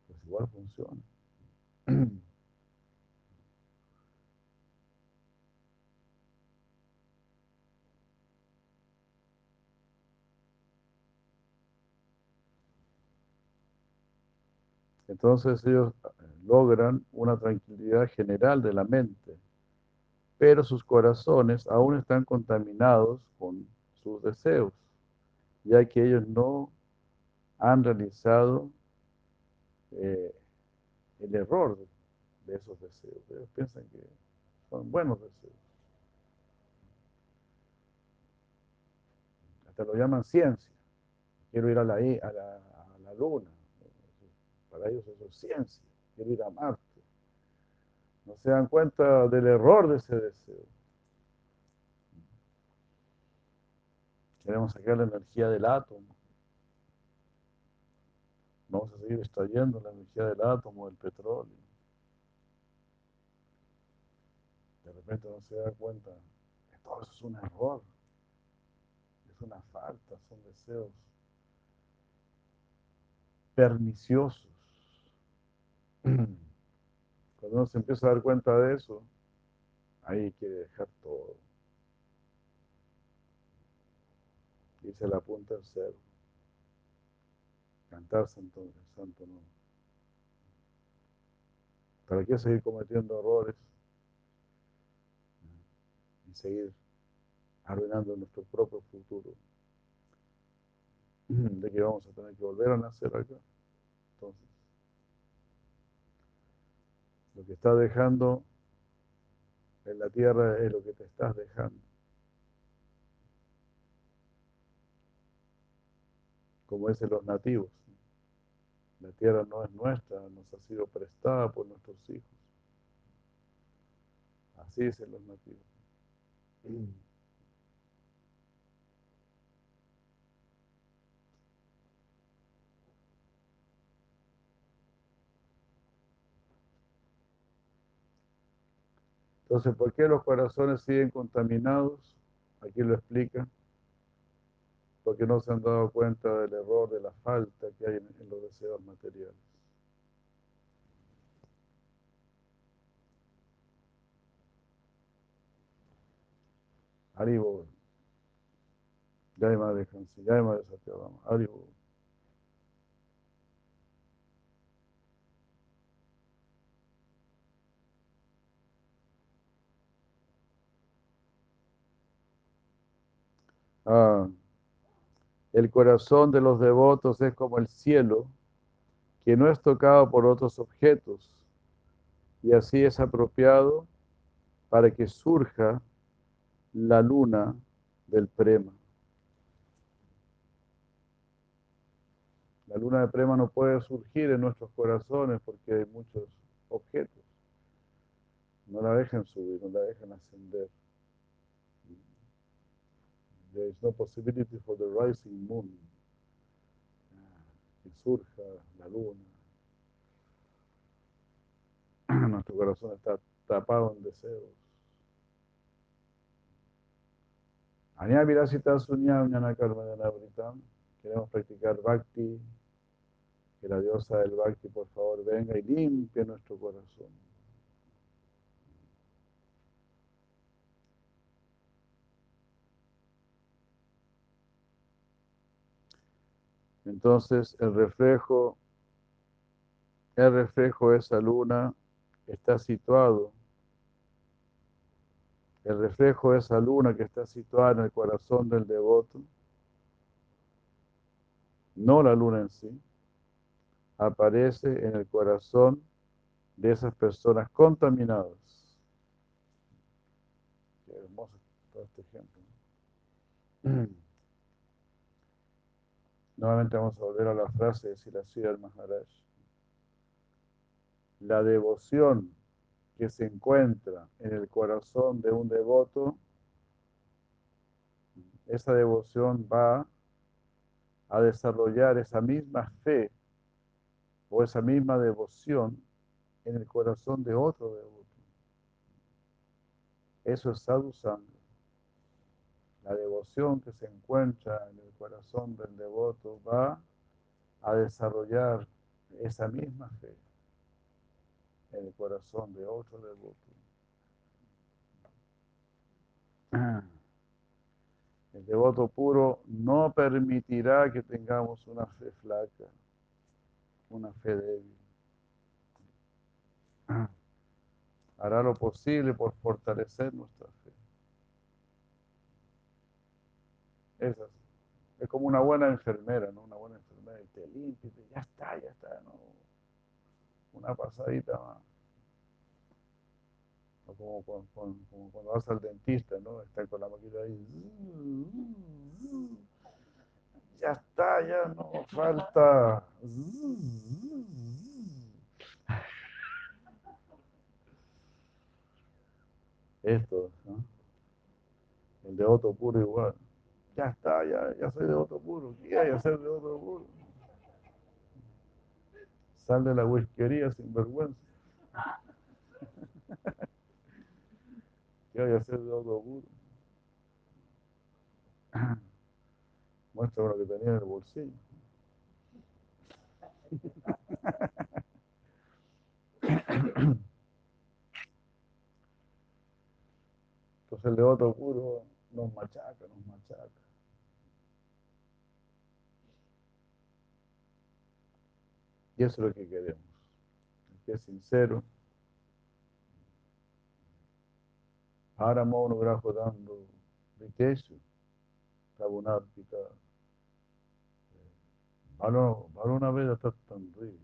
Pues igual funciona. <clears throat> Entonces ellos logran una tranquilidad general de la mente, pero sus corazones aún están contaminados con sus deseos, ya que ellos no han realizado eh, el error de esos deseos. Ellos piensan que son buenos deseos. Hasta lo llaman ciencia. Quiero ir a la, a la, luna. Para ellos eso es ciencia. Quiero ir a Marte. No se dan cuenta del error de ese deseo. Queremos sacar la energía del átomo. Vamos a seguir extrayendo la energía del átomo, del petróleo. De repente no se da cuenta que todo eso es un error. Es una falta, son deseos perniciosos. <clears throat> Cuando uno se empieza a dar cuenta de eso, ahí quiere dejar todo. Y se la apunta al cero cantar santo, santo nombre. ¿Para qué seguir cometiendo errores y seguir arruinando nuestro propio futuro? <clears throat> De que vamos a tener que volver a nacer acá. Entonces, lo que estás dejando en la tierra es lo que te estás dejando. Como dicen los nativos. La tierra no es nuestra, nos ha sido prestada por nuestros hijos. Así dicen los nativos. Entonces, ¿por qué los corazones siguen contaminados? Aquí lo explica porque no se han dado cuenta del error, de la falta que hay en, los deseos materiales. Haribo. Jai Madre Hansi, Jai Madre Satyabama, Haribo. Ah. El corazón de los devotos es como el cielo, que no es tocado por otros objetos, y así es apropiado para que surja la luna del prema. La luna del prema no puede surgir en nuestros corazones porque hay muchos objetos. No la dejen subir, no la dejen ascender. There is no possibility for the rising moon. Que surja la luna. <clears throat> Nuestro corazón está tapado en deseos. Añavirasita sunyam Karma Queremos practicar bhakti. Que la diosa del bhakti, por favor, venga y limpie nuestro corazón. Entonces el reflejo, el reflejo de esa luna está situado, el reflejo de esa luna que está situada en el corazón del devoto, no la luna en sí, aparece en el corazón de esas personas contaminadas. Qué hermoso este ejemplo. <clears throat> Nuevamente vamos a volver a la frase de Siracida Maharaj. La devoción que se encuentra en el corazón de un devoto, esa devoción va a desarrollar esa misma fe o esa misma devoción en el corazón de otro devoto. Eso es sadhu la devoción que se encuentra en el corazón del devoto va a desarrollar esa misma fe en el corazón de otro devoto. El devoto puro no permitirá que tengamos una fe flaca, una fe débil. Hará lo posible por fortalecer nuestra fe. Es Es como una buena enfermera, ¿no? Una buena enfermera y te limpia, y ya está, ya está, ¿no? Una pasadita más. O como, cuando vas al dentista, ¿no? Está con la máquina ahí. Ya está, ya no falta. Esto, ¿no? El de otro puro igual ya está, ya, ya soy de otro puro, ¿qué hay a ser de otro puro? Sal de la whiskería sin vergüenza. <laughs> ¿Qué hay a hacer de otro puro? <clears throat> Muestra lo que tenía en el bolsillo. <clears throat> Entonces el de otro puro nos machaca, nos machaca. Y eso es lo que queremos. que es sincero. Haramo grajo dando Viteshu, Prabhunarpita. Varuna Veda Tattandri.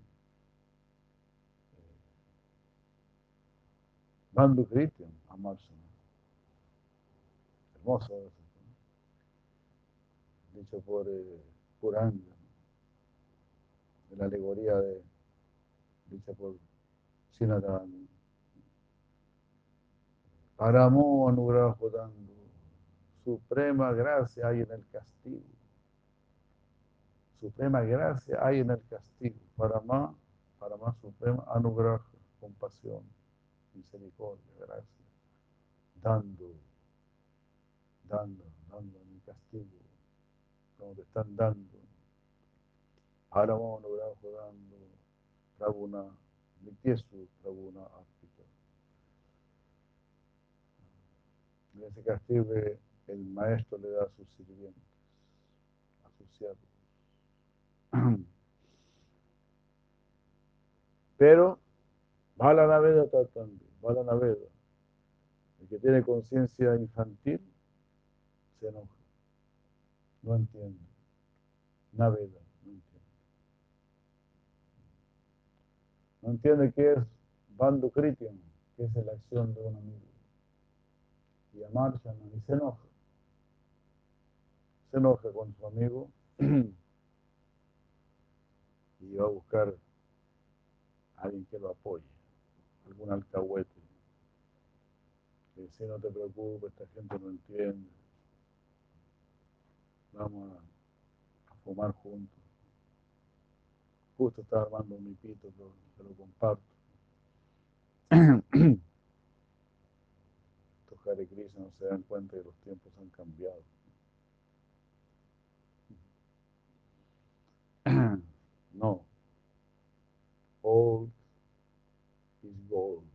Bandhu Kritiam, Amarsana. Hermoso eso. Dicho por eh, Puranga de la alegoría de, dicha por Sinatani. Paramo anugrajo dando, suprema gracia hay en el castigo. Suprema gracia hay en el castigo. Para más, para más suprema anugraja, compasión, misericordia, gracia. Dando, dando, dando en el castigo. Como te están dando Haramo Nugraho dando Prabhuna Nityesu Prabhuna Arpita. En ese castigo el maestro le da a sus sirvientes, a sus siervos. <clears throat> Pero, va la naveda tratando, va la naveda. El que tiene conciencia infantil se enoja, no entiende. Naveda. No entiende qué es Bandu Kritian, que es la acción de un amigo. Y amarse y se enoja. Se enoja con su amigo <clears throat> y va a buscar a alguien que lo apoye, algún alcahuete. Que si no te preocupes, esta gente no entiende. Vamos a fumar juntos. Justo estaba armando un mipito, pero lo comparto. <clears throat> Estos Hare Krishna no se dan cuenta que los tiempos han cambiado. <clears throat> No. Old is gold.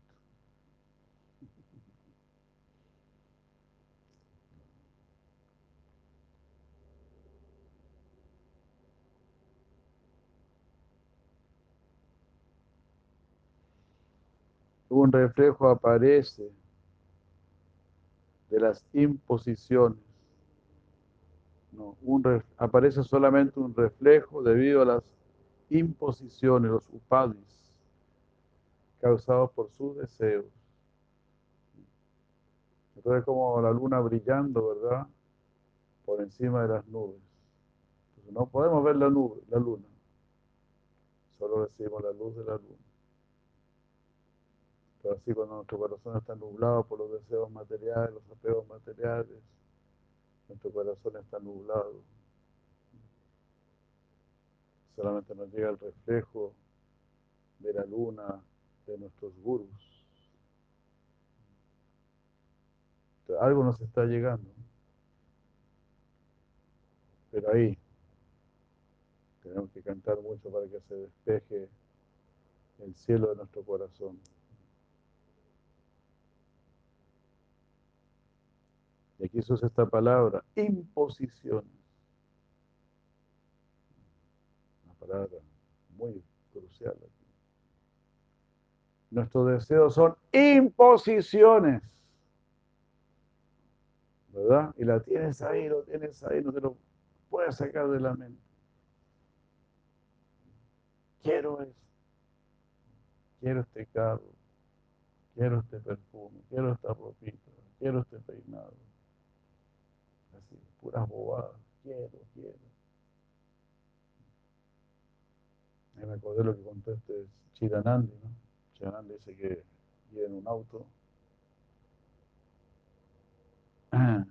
Un reflejo aparece de las imposiciones. No, un aparece solamente un reflejo debido a las imposiciones, los upadis, causados por sus deseos. Entonces como la luna brillando, ¿verdad? Por encima de las nubes. Entonces, no podemos ver la nube, la luna. Solo recibimos la luz de la luna. Pero así cuando nuestro corazón está nublado por los deseos materiales, los apegos materiales, nuestro corazón está nublado. Solamente nos llega el reflejo de la luna de nuestros gurus. Entonces, algo nos está llegando. Pero ahí tenemos que cantar mucho para que se despeje el cielo de nuestro corazón. Y aquí se usa esta palabra, imposiciones. Una palabra muy crucial aquí. Nuestros deseos son imposiciones. ¿Verdad? Y la tienes ahí, lo tienes ahí, no te lo puedes sacar de la mente. Quiero eso. Quiero este carro. Quiero este perfume. Quiero esta ropita. Quiero este peinado. Así, puras bobadas. Quiero, quiero. Ahí me acordé lo que contó este Chiranandi, ¿no? Chiranandi dice que iba en un auto. <clears throat>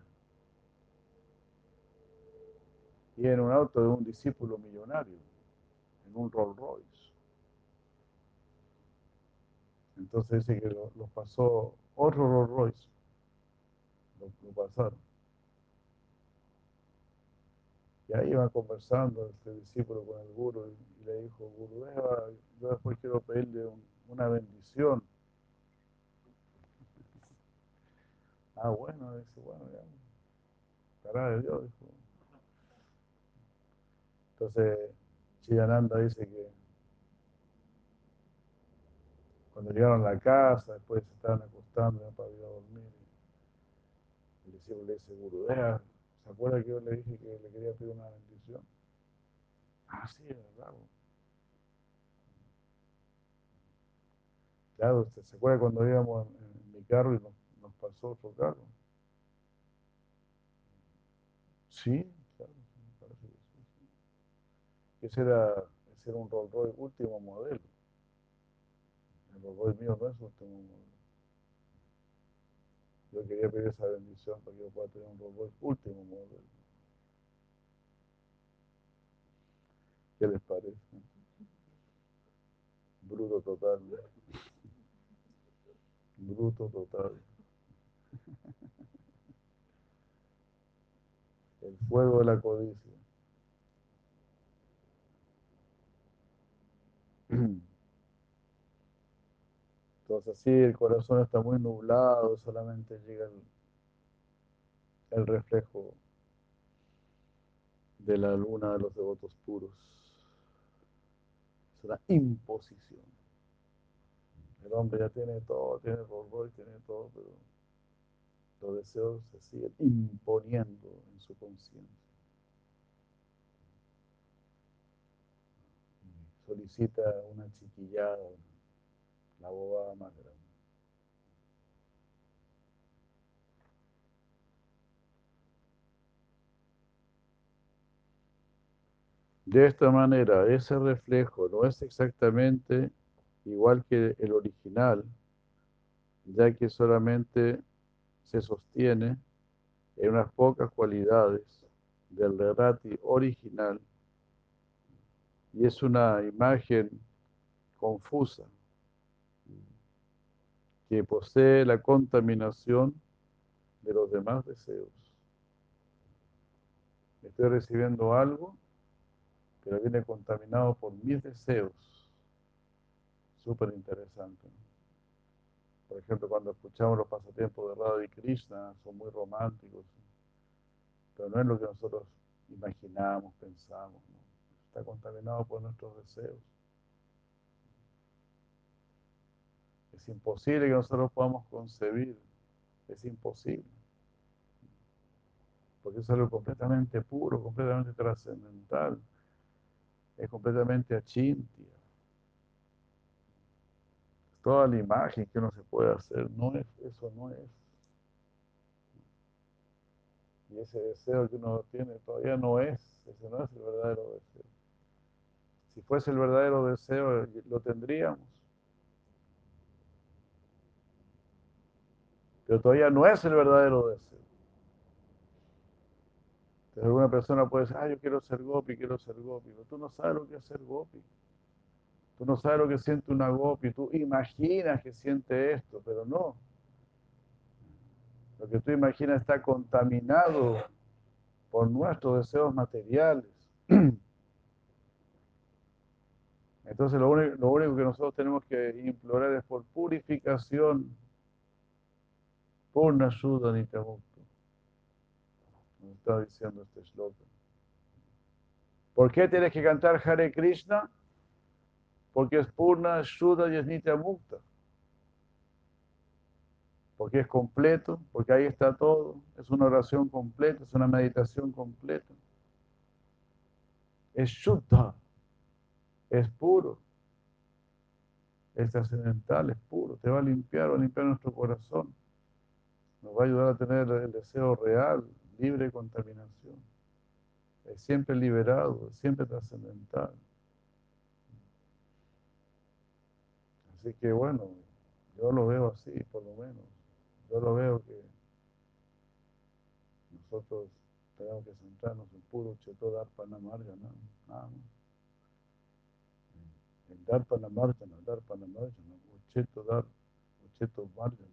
Y en un auto de un discípulo millonario, en un Rolls Royce. Entonces dice que lo, lo pasó otro Rolls Royce. Lo pasaron. Y ahí iba conversando este discípulo con el guru y, le dijo, Gurudeva, yo después quiero pedirle un- una bendición. <laughs> Ah, bueno, dice, bueno, ya. Cara de Dios, dijo. Entonces, Chidananda dice que cuando llegaron a la casa, después se estaban acostando ya para ir a dormir, el discípulo le dice, Gurudeva, ¿se acuerda que yo le dije que le quería pedir una bendición? Ah, sí, es verdad. bo". Claro, ¿usted se acuerda cuando íbamos en, en mi carro y nos, nos pasó otro carro? Sí, claro, me parece que sí. sí. Ese era, ese era un Rolls Royce último modelo. El Rolls Royce mío no es último modelo. Yo quería pedir esa bendición para que yo pueda tener un Royce último modelo. ¿Qué les parece? Bruto total. Bruto total. El fuego de la codicia. <clears throat> Entonces así el corazón está muy nublado, solamente llega el, el reflejo de la luna de los devotos puros. Es una imposición. El hombre ya tiene todo, tiene Royce, tiene todo, pero los deseos se siguen imponiendo en su conciencia. Solicita una chiquillada, la bobada más grande. De esta manera, ese reflejo no es exactamente igual que el original, ya que solamente se sostiene en unas pocas cualidades del Lerati original y es una imagen confusa. Que posee la contaminación de los demás deseos. Estoy recibiendo algo, pero viene contaminado por mis deseos. Súper interesante. Por ejemplo, cuando escuchamos los pasatiempos de Radha y Krishna, son muy románticos, pero no es lo que nosotros imaginamos, pensamos. Está contaminado por nuestros deseos. Es imposible que nosotros podamos concebir. Es imposible. Porque es algo completamente puro, completamente trascendental. Es completamente achintia. Toda la imagen que uno se puede hacer, no es, eso no es. Y ese deseo que uno tiene todavía no es, ese no es el verdadero deseo. Si fuese el verdadero deseo, lo tendríamos. Pero todavía no es el verdadero deseo. Entonces alguna persona puede decir, ah, yo quiero ser gopi, quiero ser gopi, pero tú no sabes lo que es ser gopi. Tú no sabes lo que siente una gopi, tú imaginas que siente esto, pero no. Lo que tú imaginas está contaminado por nuestros deseos materiales. <clears throat> Entonces lo único, lo único que nosotros tenemos que implorar es por purificación Purna Shuddha Nityamukta. Nos está diciendo este shloka. ¿Por qué tienes que cantar Hare Krishna? Porque es Purna Shuddha y es Nityamukta. Porque es completo, porque ahí está todo. Es una oración completa, es una meditación completa. Es Shuddha, es puro. Es trascendental, es puro. Te va a limpiar, va a limpiar nuestro corazón nos va a ayudar a tener el deseo real, libre de contaminación. Es siempre liberado, es siempre trascendental. Así que bueno, yo lo veo así, por lo menos. Yo lo veo que nosotros tenemos que centrarnos en puro cheto Darpanamarga, ¿no? nada más. El Darpanamarga, Darpanamarga, cheto Dar, cheto Marga,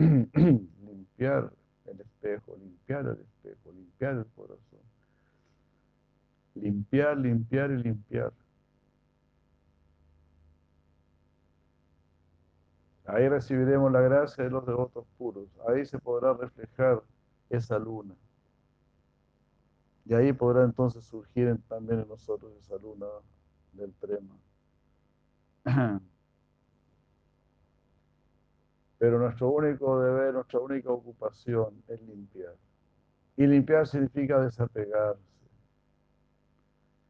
<clears throat> limpiar el espejo, limpiar el espejo, limpiar el corazón. Limpiar, limpiar y limpiar. Ahí recibiremos la gracia de los devotos puros. Ahí se podrá reflejar esa luna. Y ahí podrá entonces surgir también en nosotros esa luna del prema. <clears throat> Pero nuestro único deber, nuestra única ocupación es limpiar. Y limpiar significa desapegarse.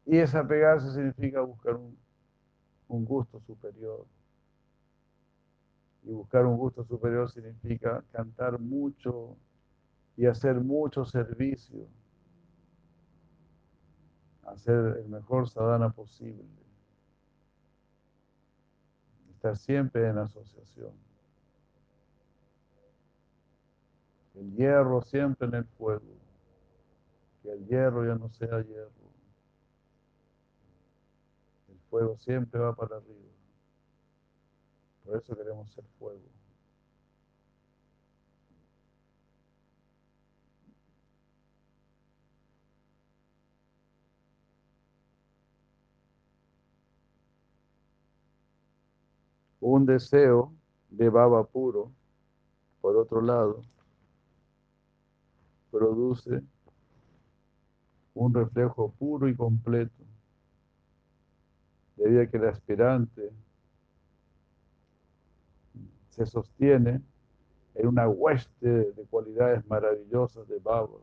Y desapegarse significa buscar un, un gusto superior. Y buscar un gusto superior significa cantar mucho y hacer mucho servicio. Hacer el mejor sadhana posible. Estar siempre en asociación. El hierro siempre en el fuego. Que el hierro ya no sea hierro. El fuego siempre va para arriba. Por eso queremos ser fuego. Un deseo de baba puro, por otro lado, produce un reflejo puro y completo, debido a que el aspirante se sostiene en una hueste de cualidades maravillosas de Baba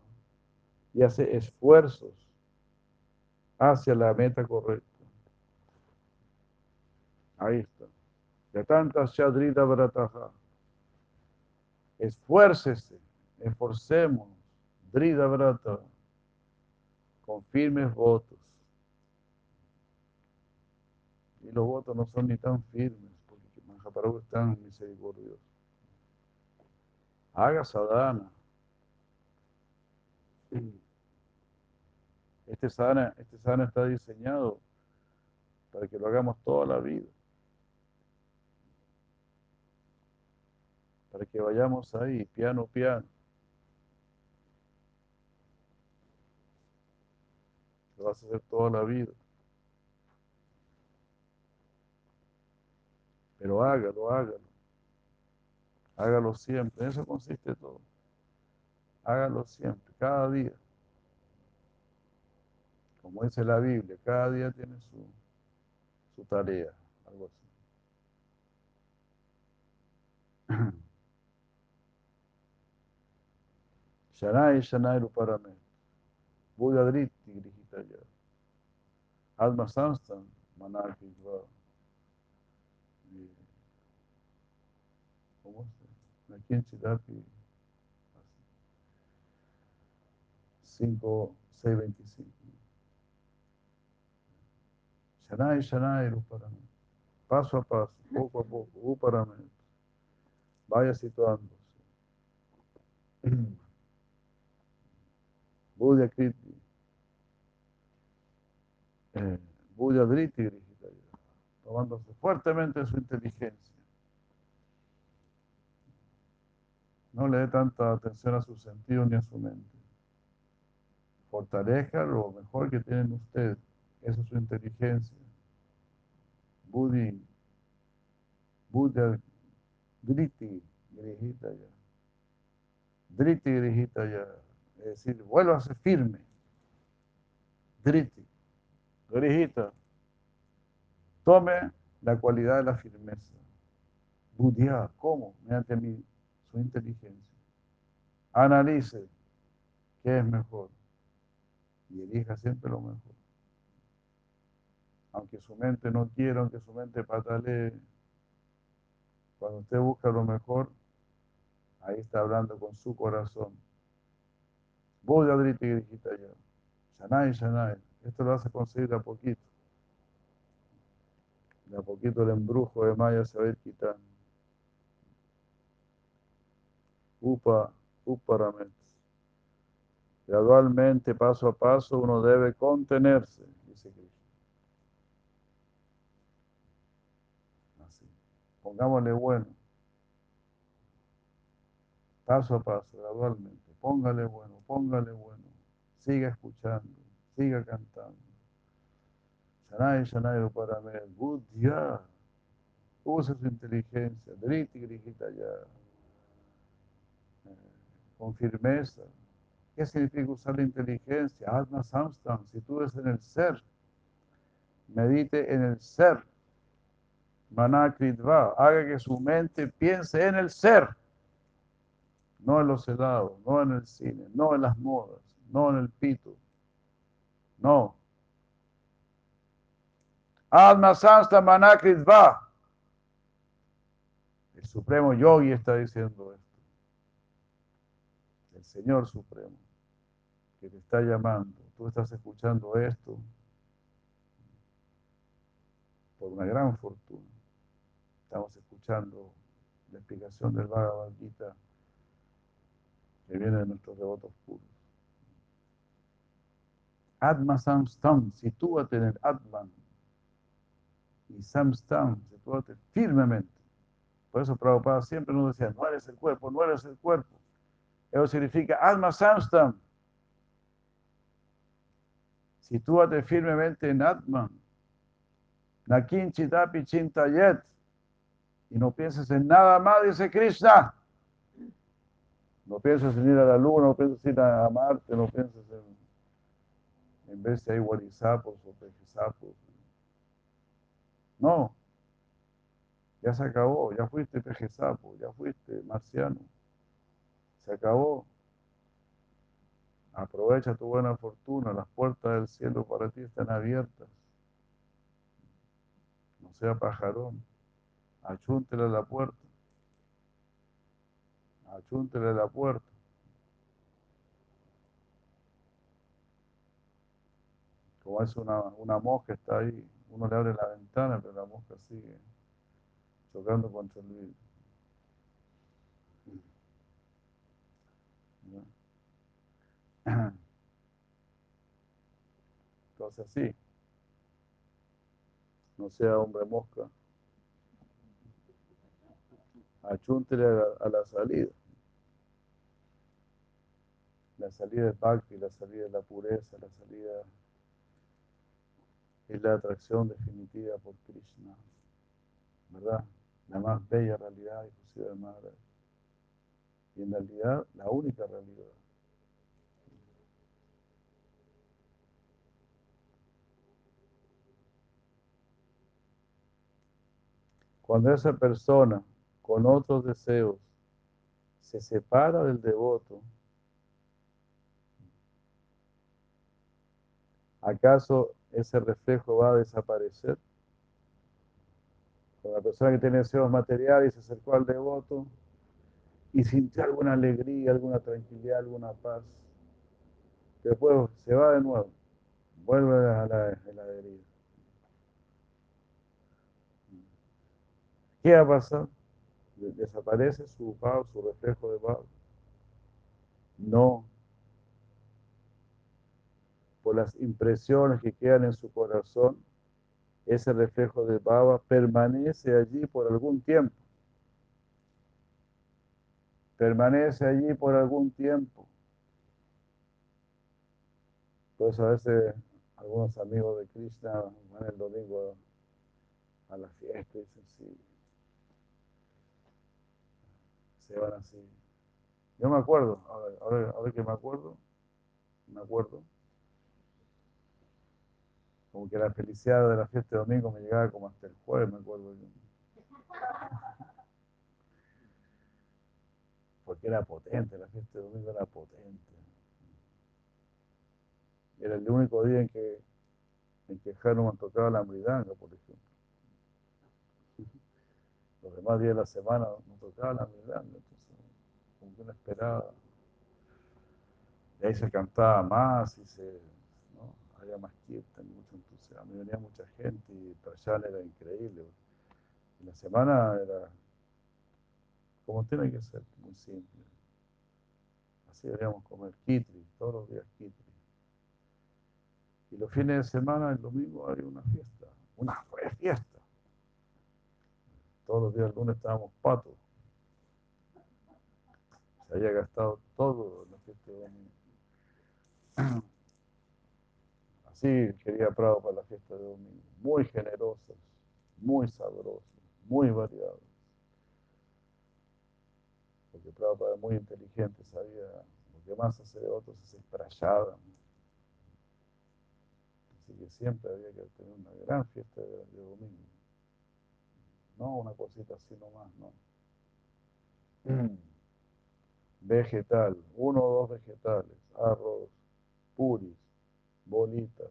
y hace esfuerzos hacia la meta correcta. Ahí está. De tantas Shadrita Brataja. Esfuércese, esforcemos Drida Brata, con firmes votos. Y los votos no son ni tan firmes, porque Mahaprabhu es tan misericordioso. Haga sadhana. Este sadhana, este sadhana está diseñado para que lo hagamos toda la vida. para que vayamos ahí, piano, piano. Lo vas a hacer toda la vida. Pero hágalo, hágalo. Hágalo siempre. En eso consiste todo. Hágalo siempre, cada día. Como dice la Biblia, cada día tiene su, su tarea, algo así. <clears throat> Shanai Shanai Ruparame. Buddha Dritti Grihitaya. Alma Samstan Manakitva. ¿Cómo se? Aquí en Chidapi. 5, 6, 25. Shanai Shanai Ruparame. Paso a paso, poco a poco, Uparame. Vaya situándose. <clears throat> Buddha Kriti, eh, tomándose fuertemente su inteligencia. No le dé tanta atención a sus sentidos ni a su mente. Fortalezca lo mejor que tienen ustedes, esa es su inteligencia. Buddhi, Buddha Driti Grihitaya, Driti Grihitaya. Es decir, vuélvase firme. Driti. Grihita. Tome la cualidad de la firmeza. Buddhya. ¿Cómo? Mediante mi, su inteligencia. Analice qué es mejor. Y elija siempre lo mejor. Aunque su mente no quiera, aunque su mente patalee. Cuando usted busca lo mejor, ahí está hablando con su corazón. Buddha Driti Grihitaya. Shanai, Shanai. Esto lo vas a conseguir de a poquito. De a poquito el embrujo de Maya se va a ir quitando. Upa, Uparamets. Gradualmente, paso a paso, uno debe contenerse, dice Krishna. Así. Pongámosle bueno. Paso a paso, gradualmente. Póngale bueno, póngale bueno. Siga escuchando, siga cantando. Shanai, Shanai, Ruparame, Buddhya. Use su inteligencia. Driti, Grihita ya. Con firmeza. ¿Qué significa usar la inteligencia? Atma Samstam. Si tú eres en el ser, medite en el ser. Manakritva. Haga que su mente piense en el ser no en los helados, no en el cine, no en las modas, no en el pito. No. Alma Samsta Manakritva. El Supremo Yogi está diciendo esto. El Señor Supremo, que te está llamando. Tú estás escuchando esto por una gran fortuna. Estamos escuchando la explicación del Bhagavad Gita que viene de nuestros devotos puros. Atma Samstam, sitúate en el Atman. Y Samstam, sitúate firmemente. Por eso Prabhupada siempre nos decía, no eres el cuerpo, no eres el cuerpo. Eso significa Atma Samstam. Sitúate firmemente en Atman. Nakin Chitapi Chintayet. Y no pienses en nada más, dice Krishna. No pienses en ir a la luna, no pienses en ir a Marte, no pienses en, en vez de guarizapos o pejizapos. No. Ya se acabó, ya fuiste pejezapo, ya fuiste marciano. Se acabó. Aprovecha tu buena fortuna, las puertas del cielo para ti están abiertas. No sea pajarón. Achúntele a la puerta achúntele la puerta. Como es una, una mosca, está ahí, uno le abre la ventana, pero la mosca sigue chocando contra el vidrio. <clears throat> Entonces así, no sea hombre mosca. achúntele a la, a la salida. La salida es Bhakti, la salida es la pureza, la salida es la atracción definitiva por Krishna, ¿verdad? La más bella realidad, inclusive de Madre. Y en realidad, la única realidad. Cuando esa persona con otros deseos se separa del devoto, ¿acaso ese reflejo va a desaparecer? Cuando la persona que tiene deseos materiales se acercó al devoto y sintió alguna alegría, alguna tranquilidad, alguna paz, después se va de nuevo, vuelve a la heladería. ¿Qué va a pasar? ¿Desaparece su paz, su reflejo de paz? No. Las impresiones que quedan en su corazón, ese reflejo de baba permanece allí por algún tiempo. Permanece allí por algún tiempo. Por eso a veces algunos amigos de Krishna van el domingo a la fiesta y dicen, se van así. Yo me acuerdo, ahora, ahora, ahora que me acuerdo, me acuerdo, como que la felicidad de la fiesta de domingo me llegaba como hasta el jueves, me acuerdo yo. Porque era potente, la fiesta de domingo era potente. Era el único día en que, en que Hanuman tocaba la mridanga, por ejemplo. Los demás días de la semana no tocaba la mridanga, entonces como que uno esperaba. Y ahí se cantaba más y se. Había más kirtan, mucho entusiasmo. Y venía mucha gente y Prayal era increíble. Y la semana era como tiene que ser, muy simple. Así deberíamos comer kitri, todos los días kitri. Y los fines de semana, el domingo, hay una fiesta, una fiesta. Todos los días del lunes estábamos patos. Se había gastado todo en la fiesta de domingo. Así quería Prado para la fiesta de domingo. Muy generosas, muy sabrosas, muy variadas. Porque Prabhupada era muy inteligente, sabía lo que más hace de otros es esprayada. Así que siempre había que tener una gran fiesta de, de domingo. No una cosita así nomás, no. Vegetal, uno o dos vegetales, arroz, puris, bolitas,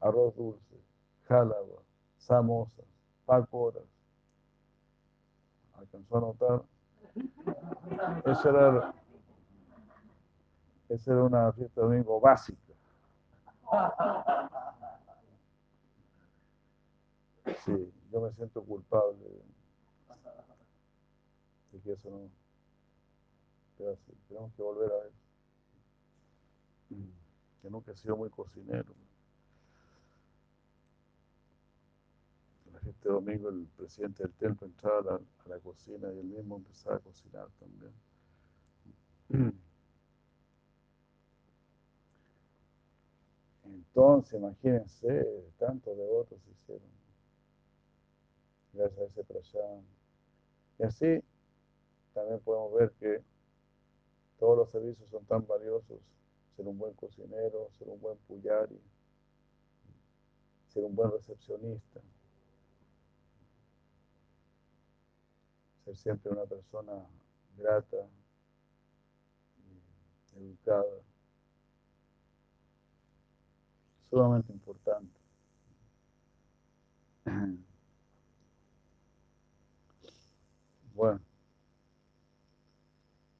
arroz dulce, jálaba, samosas, pacoras. ¿Alcanzó a notar? Esa era, esa era una fiesta de domingo básica. Sí, yo me siento culpable de que eso no. Tenemos que volver a eso. Que nunca he sido muy cocinero. Este domingo el presidente del templo entraba a la, cocina y él mismo empezaba a cocinar también. Entonces, imagínense, tantos devotos hicieron. Gracias a ese prasham. Y así también podemos ver que todos los servicios son tan valiosos. Ser un buen cocinero, ser un buen puyari, ser un buen recepcionista. ser siempre una persona grata, educada, sumamente importante. Bueno,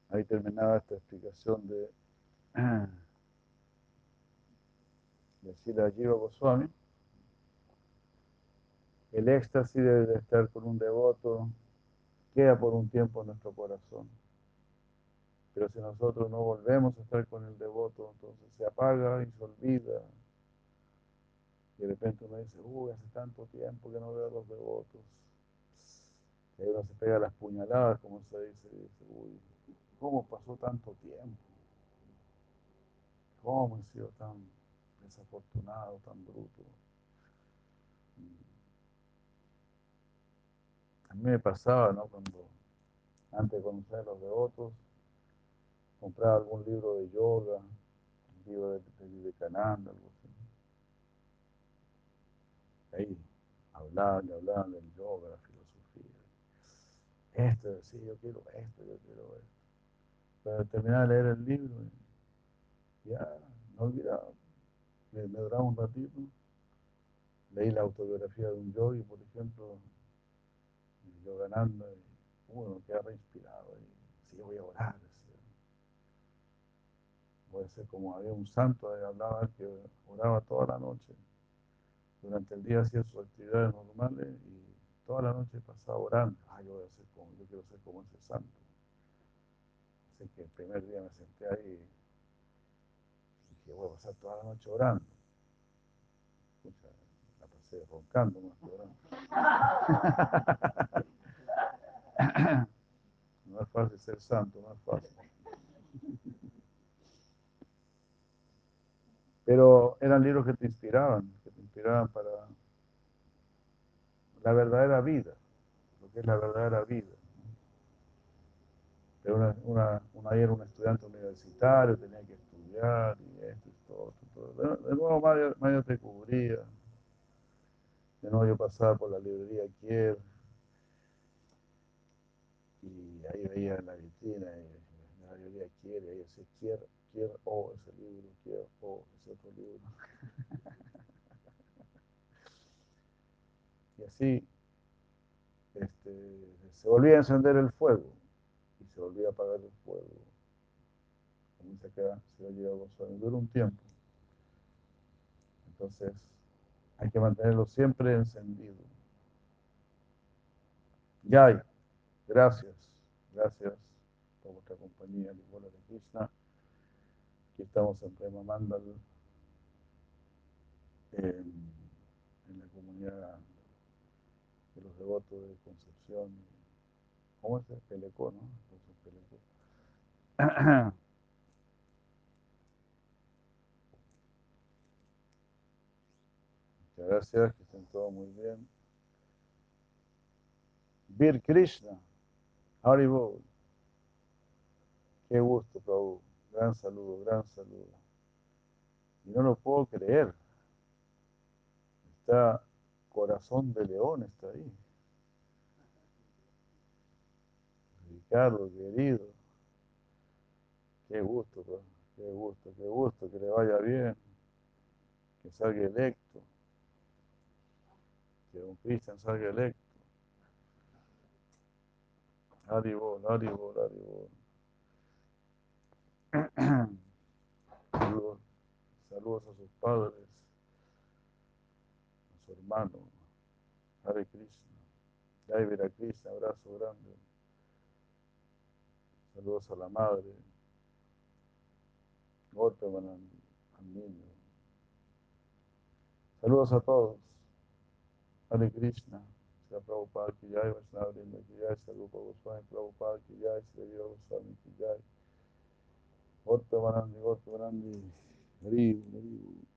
ahí terminaba esta explicación de decir a Jiva Goswami. El éxtasis debe estar con un devoto queda por un tiempo en nuestro corazón. Pero si nosotros no volvemos a estar con el devoto, entonces se apaga y se olvida. Y de repente uno dice, uy, hace tanto tiempo que no veo a los devotos. Y uno se pega las puñaladas, como se dice, dice, uy, ¿cómo pasó tanto tiempo? ¿Cómo he sido tan desafortunado, tan bruto? A mí me pasaba, ¿no? Cuando antes de conocer a los devotos, compraba algún libro de yoga, un libro de, de Vivekananda, algo así. Ahí hablaban y hablaban del yoga, la filosofía. Esto, sí, yo quiero esto, yo quiero esto. Pero terminar de leer el libro, ya, no olvidaba. Me, me duraba un ratito. Leí la autobiografía de un yogi, por ejemplo, yo ganando, y uno queda re inspirado. Y sí, voy a orar. Voy a ser como había un santo que hablaba que oraba toda la noche. Durante el día hacía sus actividades normales y toda la noche pasaba orando. Ah, yo voy a ser como, yo quiero ser como ese santo. Así que el primer día me senté ahí dije, voy a pasar toda la noche orando. Escucha, la pasé roncando más que orando. <laughs> No es fácil ser santo, no es fácil. Pero eran libros que te inspiraban, que te inspiraban para la verdadera vida, lo que es la verdadera vida. Pero una, una, una era un estudiante universitario, tenía que estudiar y esto y todo. todo. De, nuevo Mario, Mario te cubría. De nuevo yo pasaba por la librería Kier y ahí veía la vitrina y la librería Kier y ahí decía Kier, Kier O, ese libro, Kier O, ese otro libro. <laughs> y así este, se volvía a encender el fuego y se volvía a apagar el fuego. Como dice acá, se a llegar a gozar. Dura un tiempo. Entonces, hay que mantenerlo siempre encendido. Yay, gracias, gracias por vuestra compañía, Nicola de Krishna. Aquí estamos en Prema Mandal, en, la comunidad de los devotos de Concepción. ¿Cómo es el Pelecó, no? <clears throat> Muchas gracias, que estén todos muy bien. Bir Krishna, Haribol. Qué gusto, Prabhu. Gran saludo, gran saludo. Y no lo puedo creer. Está Corazón de León, está ahí. Ricardo, querido. Qué gusto, Prabhu. Qué gusto, qué gusto, que le vaya bien. Que salga electo que don Cristian salga electo. Haribol, Haribol, Haribol. Saludos, saludos a sus padres, a su hermano, Hare Krishna. Jai Krishna, abrazo grande. Saludos a la madre. Gorteman al niño. Saludos a todos. Hare Krishna, Sri Prabhupada ki jai, Vaishnava Dinda ki jai, Sarupa Goswami Prabhupada ki jai, Sri Viva Goswami ki jai. Gottavanandi, Gottavanandi, Hari, Hari.